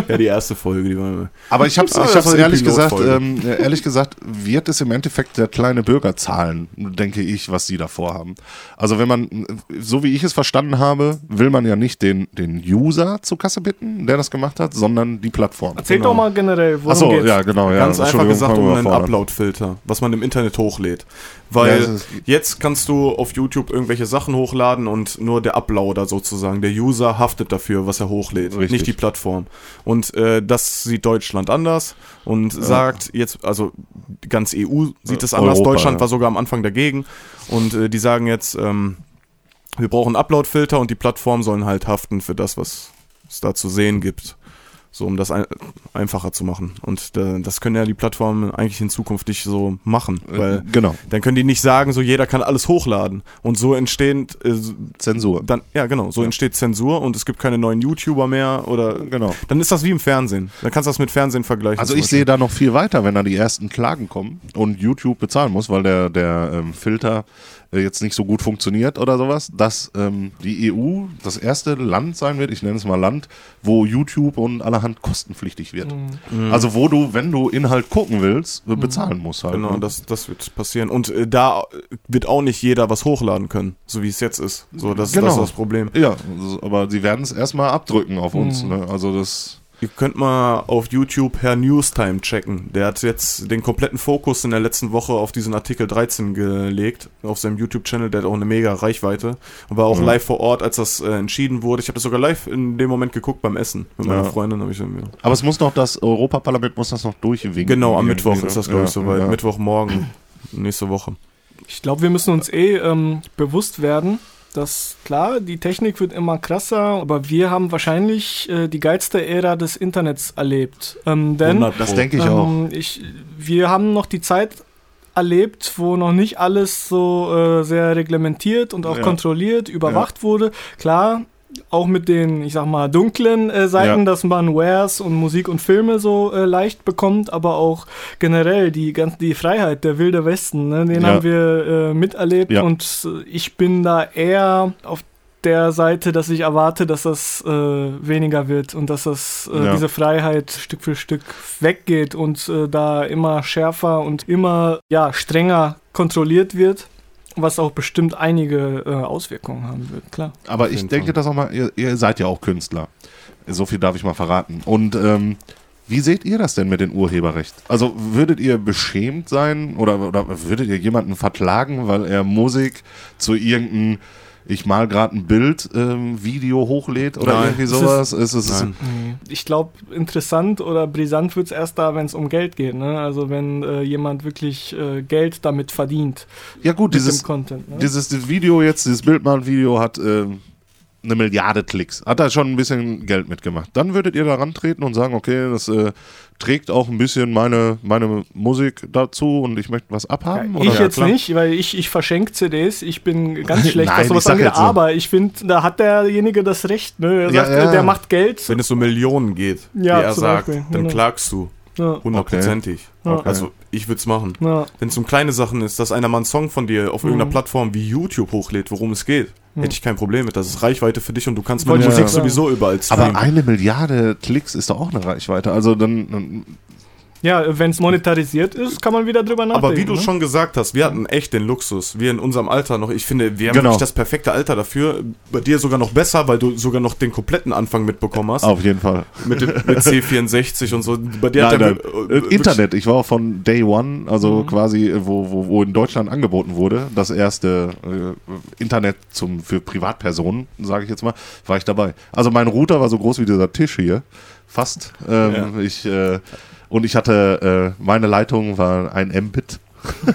Ja, die erste Folge, die war. Aber ich hab's, Ah, ich hab's ehrlich gesagt, ähm, ehrlich gesagt, wird es im Endeffekt der kleine Bürger zahlen, denke ich, was sie da vorhaben. Also wenn man, so wie ich es verstanden habe, will man ja nicht den, den User zur Kasse bitten, der das gemacht hat, sondern die Plattform. Erzähl Genau. doch mal generell, worum Achso, geht's? ja, genau, ja. Ganz einfach gesagt um einen. Upload-Filter, was man im Internet hochlädt. Weil Ja, jetzt kannst du auf YouTube irgendwelche Sachen hochladen und nur der Uploader sozusagen, der User haftet dafür, was er hochlädt, Richtig. nicht die Plattform. Und äh, das sieht Deutschland anders und sagt jetzt, also ganz EU sieht es anders. Europa, Deutschland ja. war sogar am Anfang dagegen und äh, die sagen jetzt, ähm, wir brauchen Upload-Filter und die Plattformen sollen halt haften für das, was es da zu sehen gibt. So, um das ein einfacher zu machen. Und äh, das können ja die Plattformen eigentlich in Zukunft nicht so machen. Weil Äh, genau, dann können die nicht sagen, so jeder kann alles hochladen. Und so entsteht äh, Zensur. dann, ja genau, so entsteht Zensur und es gibt keine neuen YouTuber mehr oder Genau. dann ist das wie im Fernsehen. Dann kannst du das mit Fernsehen vergleichen. Also ich sehe da noch viel weiter, wenn da die ersten Klagen kommen und YouTube bezahlen muss, weil der, der ähm, Filter jetzt nicht so gut funktioniert oder sowas, dass ähm, die EU das erste Land sein wird, ich nenne es mal Land, wo YouTube und allerhand kostenpflichtig wird. Mhm. Also wo du, wenn du Inhalt gucken willst, äh, bezahlen musst halt. Genau, ne? das, das wird passieren. Und äh, da wird auch nicht jeder was hochladen können, so wie es jetzt ist. So, das, Genau. das ist das Problem. ja, aber sie werden es erstmal abdrücken auf uns. Mhm. Ne? Also das... Ihr könnt mal auf YouTube Herr Newstime checken. Der hat jetzt den kompletten Fokus in der letzten Woche auf diesen Artikel 13 gelegt, auf seinem YouTube-Channel. Der hat auch eine mega Reichweite und war auch Mhm. live vor Ort, als das äh, entschieden wurde. Ich habe das sogar live in dem Moment geguckt beim Essen mit meiner Ja. Freundin. Ich dann, ja. Aber es muss noch, das Europaparlament muss das noch durchwinken. Genau, am Mittwoch ne? ist das, glaube ich, Ja, soweit. ja. Mittwochmorgen, nächste Woche. Ich glaube, wir müssen uns eh ähm, bewusst werden, dass klar, die Technik wird immer krasser, aber wir haben wahrscheinlich äh, die geilste Ära des Internets erlebt. Ähm, denn 100 Das denke ich auch. ähm, ich, wir haben noch die Zeit erlebt, wo noch nicht alles so äh, sehr reglementiert und auch Ja. kontrolliert, überwacht wurde. Klar, auch mit den, ich sag mal, dunklen äh, Seiten, Ja. dass man Wares und Musik und Filme so äh, leicht bekommt, aber auch generell die ganz die Freiheit, der wilde Westen, ne, den Ja. haben wir äh, miterlebt Ja. und äh, ich bin da eher auf der Seite, dass ich erwarte, dass das äh, weniger wird und dass das äh, Ja. diese Freiheit Stück für Stück weggeht und äh, da immer schärfer und immer ja strenger kontrolliert wird, was auch bestimmt einige äh, Auswirkungen haben wird, klar. Aber ich denke Fall. das auch mal, ihr, ihr seid ja auch Künstler. So viel darf ich mal verraten. Und ähm, wie seht ihr das denn mit dem Urheberrecht? Also würdet ihr beschämt sein oder, oder würdet ihr jemanden verklagen, weil er Musik zu irgendeinem, ich mal gerade ein Bild, ähm, Video hochlädt oder Nein. irgendwie Es ist- sowas? Es ist, Nein. Ich glaube, interessant oder brisant wird es erst da, wenn es um Geld geht. Ne? Also wenn äh, jemand wirklich äh, Geld damit verdient, ja gut, dieses, Content. Ne? dieses Video jetzt, dieses Bildmal-Video hat ähm, eine Milliarde Klicks. Hat da schon ein bisschen Geld mitgemacht. Dann würdet ihr da rantreten und sagen, okay, das äh, trägt auch ein bisschen meine, meine Musik dazu und ich möchte was abhaben? Ja, oder? ich jetzt klar. nicht, weil ich, ich verschenke CDs, ich bin ganz schlecht, Nein, was sowas angeht, so. aber ich finde, da hat derjenige das Recht, ne? Er Ja, sagt, ja. der macht Geld. Wenn es um Millionen geht, Ja, wie er sagt, Beispiel, dann genau. klagst du. Ja, Hundertprozentig. Ja. Also ich würde es machen. ja, Wenn es um kleine Sachen ist, dass einer mal einen Song von dir auf Mhm. irgendeiner Plattform wie YouTube hochlädt, worum es geht, hätte ich kein Problem mit. Das ist Reichweite für dich und du kannst meine ich Musik sagen. sowieso überall streamen. Aber eine Milliarde Klicks ist doch auch eine Reichweite. Also dann, dann ja wenn es monetarisiert ist, kann man wieder drüber nachdenken. Aber wie du ne? schon gesagt hast, wir hatten echt den Luxus. Wir in unserem Alter noch, ich finde, wir haben Genau. wirklich das perfekte Alter dafür. Bei dir sogar noch besser, weil du sogar noch den kompletten Anfang mitbekommen hast. auf jeden Fall. Mit, dem- mit C64 und so. Bei dir Nein, hat der nein. äh, Äh, Internet, ich war auch von Day One, also Mhm. quasi, äh, wo, wo, wo in Deutschland angeboten wurde, das erste äh, Internet zum, für Privatpersonen, sage ich jetzt mal, war ich dabei. Also mein Router war so groß wie dieser Tisch hier, fast. Ähm, Ja. ich, äh, und ich hatte, äh, meine Leitung war ein Mbit.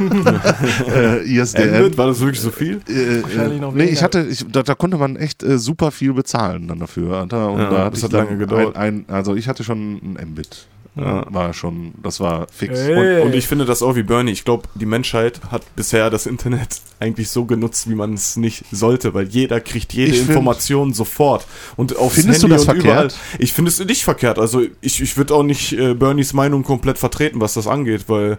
äh, ISDN. Mbit, war das wirklich so viel? Äh, Wahrscheinlich äh, noch nee, weniger. ich hatte, ich, da, da konnte man echt äh, super viel bezahlen dann dafür. Alter. Und Ja, da hatte das hat lange gedauert. Ein, ein, also ich hatte schon ein Mbit. Ja. War schon, das war fix. Ey. Und, und ich finde das auch wie Bernie. Ich glaube, die Menschheit hat bisher das Internet eigentlich so genutzt, wie man es nicht sollte, weil jeder kriegt jede Ich find- Information sofort. Und aufs Findest Handy du das und überall. verkehrt? Ich finde es nicht verkehrt. Also ich, ich würde auch nicht äh, Bernies Meinung komplett vertreten, was das angeht, weil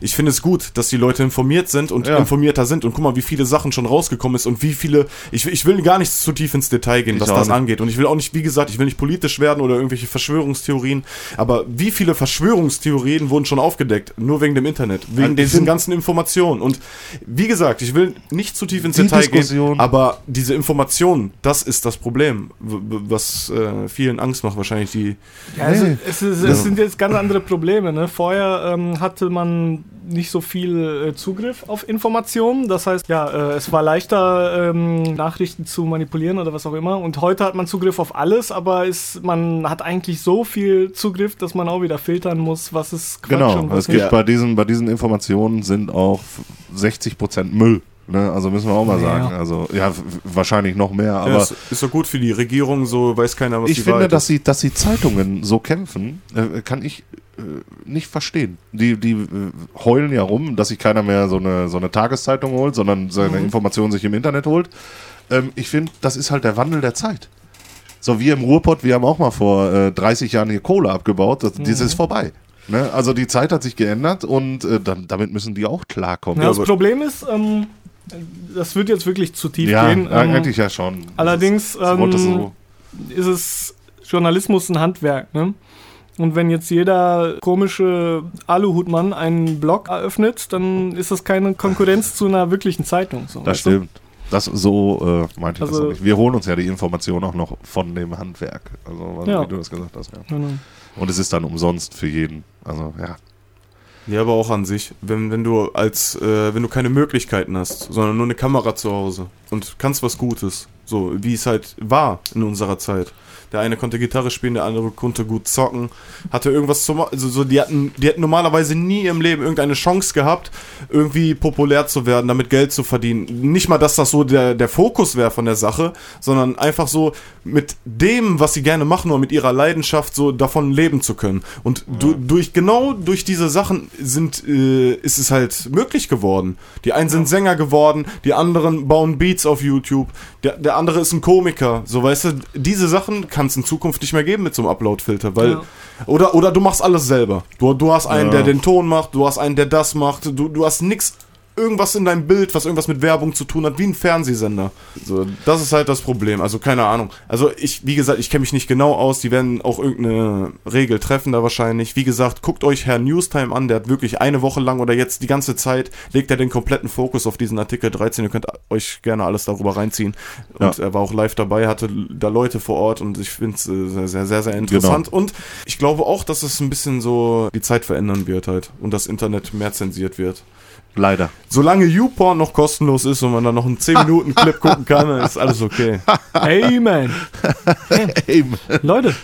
ich finde es gut, dass die Leute informiert sind und Ja. informierter sind. Und guck mal, wie viele Sachen schon rausgekommen ist und wie viele. Ich, ich will gar nicht zu tief ins Detail gehen, Ich was das nicht. angeht. Und ich will auch nicht, wie gesagt, ich will nicht politisch werden oder irgendwelche Verschwörungstheorien. Aber wie viele Verschwörungstheorien wurden schon aufgedeckt? Nur wegen dem Internet, wegen Also diesen ganzen Informationen. Und wie gesagt, ich will nicht zu tief ins Die Detail Diskussion- gehen. Aber diese Informationen, das ist das Problem, was äh, vielen Angst macht, wahrscheinlich die. Ja, also es, ist, Ja. es sind jetzt ganz andere Probleme. Ne? Vorher ähm, hatte man nicht so viel äh, Zugriff auf Informationen. Das heißt, ja, äh, es war leichter, ähm, Nachrichten zu manipulieren oder was auch immer. Und heute hat man Zugriff auf alles, aber es, man hat eigentlich so viel Zugriff, dass man auch wieder filtern muss, was ist Quatsch Genau, und was es gibt nicht. bei diesen, bei diesen Informationen sind auch 60% Müll. Ne? Also müssen wir auch mal Ja. sagen. Also ja, wahrscheinlich noch mehr, Aber ja, ist, ist doch gut für die Regierung, so weiß keiner, was ich die finde, dass sie, dass die Zeitungen so kämpfen, äh, kann ich äh, nicht verstehen. Die, die äh, heulen ja rum, dass sich keiner mehr so eine, so eine Tageszeitung holt, sondern seine Mhm. Informationen sich im Internet holt. Ähm, ich finde, das ist halt der Wandel der Zeit. So wie im Ruhrpott, wir haben auch mal vor äh, 30 Jahren hier Kohle abgebaut, das, das Mhm. ist vorbei. Ne? Also die Zeit hat sich geändert und äh, dann, damit müssen die auch klarkommen. Ja, das Problem ist, ähm, das wird jetzt wirklich zu tief Ja, gehen. ja, Ähm, eigentlich ja schon. allerdings, Das ich das ähm, ist es Journalismus ein Handwerk, ne? Und wenn jetzt jeder komische Aluhutmann einen Blog eröffnet, dann ist das keine Konkurrenz zu einer wirklichen Zeitung. So, Das weißt du? stimmt. Das, so äh, meinte ich das Also- auch nicht. Wir holen uns ja die Information auch noch von dem Handwerk. Also, Ja. wie du das gesagt hast. Ja. Genau. Und es ist dann umsonst für jeden. Also, ja. Ja, aber auch an sich, wenn, wenn du als, äh, wenn du keine Möglichkeiten hast, sondern nur eine Kamera zu Hause und kannst was Gutes, so wie es halt war in unserer Zeit. Der eine konnte Gitarre spielen, der andere konnte gut zocken, hatte irgendwas zu machen. Also so, die hatten, die hätten normalerweise nie im Leben irgendeine Chance gehabt, irgendwie populär zu werden, damit Geld zu verdienen. Nicht mal, dass das so der, der Fokus wäre von der Sache, sondern einfach so mit dem, was sie gerne machen oder mit ihrer Leidenschaft so davon leben zu können. Und du, durch genau durch diese Sachen sind äh, ist es halt möglich geworden. Die einen sind Sänger geworden, die anderen bauen Beats auf YouTube, der, der andere ist ein Komiker. So weißt du, diese Sachen kann es in Zukunft nicht mehr geben mit so einem Upload-Filter, weil Ja. oder oder du machst alles selber. Du, du hast einen, Ja. der den Ton macht, du hast einen, der das macht. Du, du hast nix irgendwas in deinem Bild, was irgendwas mit Werbung zu tun hat, wie ein Fernsehsender. So, das ist halt das Problem. Also keine Ahnung. Also ich, wie gesagt, ich kenne mich nicht genau aus. Die werden auch irgendeine Regel treffen da wahrscheinlich. Wie gesagt, guckt euch Herr Newstime an. Der hat wirklich eine Woche lang oder jetzt die ganze Zeit legt er den kompletten Fokus auf diesen Artikel 13. Ihr könnt euch gerne alles darüber reinziehen. Und er war auch live dabei, hatte da Leute vor Ort und ich finde es äh, sehr, sehr, sehr, sehr interessant. Und ich glaube auch, dass es ein bisschen so die Zeit verändern wird halt und das Internet mehr zensiert wird. Leider. Solange YouPorn noch kostenlos ist und man dann noch einen 10-Minuten-Clip gucken kann, dann ist alles okay. Amen. Eben. Leute,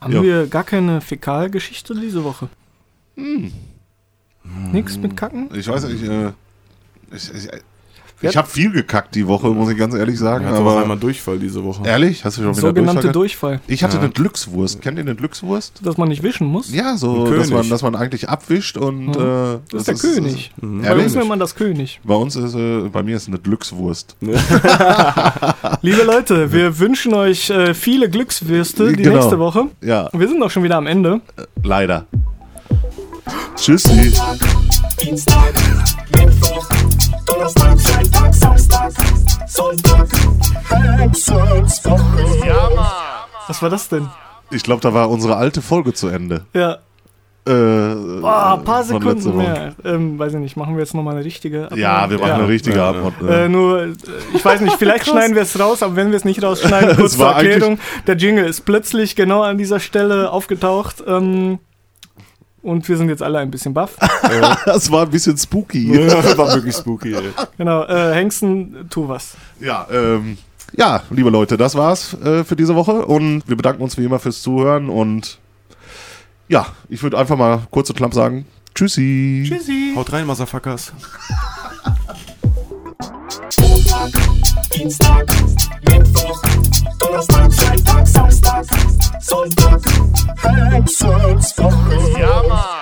haben Ja. wir gar keine Fäkalgeschichte diese Woche? Hm. Nix mit Kacken? Ich weiß nicht, äh, ich, ich, ich habe viel gekackt die Woche, muss ich ganz ehrlich sagen. Er hat aber einmal Durchfall diese Woche. ehrlich, hast du schon wieder Sogenannte Durchfall? Durchfall. Ich hatte Ja. eine Glückswurst. Kennt ihr eine Glückswurst? Dass man nicht wischen muss? Ja, so, dass man, dass man eigentlich abwischt und. Mhm. Äh, Das ist der König. Mhm. Bei uns nennt man das König. bei uns ist, äh, bei mir ist eine Glückswurst. Liebe Leute, wir wünschen euch äh, viele Glückswürste die Genau. nächste Woche. Ja, Wir sind auch schon wieder am Ende. leider. Tschüssi. Dienstag, Mittwoch, Donnerstag, Freitag, Samstag, Sonntag, Hexenswoche. Ja, Was war das denn? Ich glaube, da war unsere alte Folge zu Ende. Ja, Äh, Boah, ein paar Sekunden mehr. Ähm, weiß ich nicht, machen wir jetzt nochmal eine richtige Ja, wir machen Ja. eine richtige Ja, Antwort. Äh, nur, äh, ich weiß nicht, vielleicht schneiden wir es raus, aber wenn wir es nicht rausschneiden, kurz zur Erklärung, der Jingle ist plötzlich genau an dieser Stelle aufgetaucht ähm, und wir sind jetzt alle ein bisschen baff. das war ein bisschen spooky. Ja, war wirklich spooky, ey. Genau, äh, Hengsten, tu was. Ja, ähm, ja, liebe Leute, das war's äh, für diese Woche und wir bedanken uns wie immer fürs Zuhören und ja, ich würde einfach mal kurz und knapp sagen, Tschüssi. Tschüssi. Haut rein, Motherfuckers. Montag, Dienstag, Mittwoch, Donnerstag, Freitag, Samstag, Sonntag, Hexenswoche. Ja, Mann.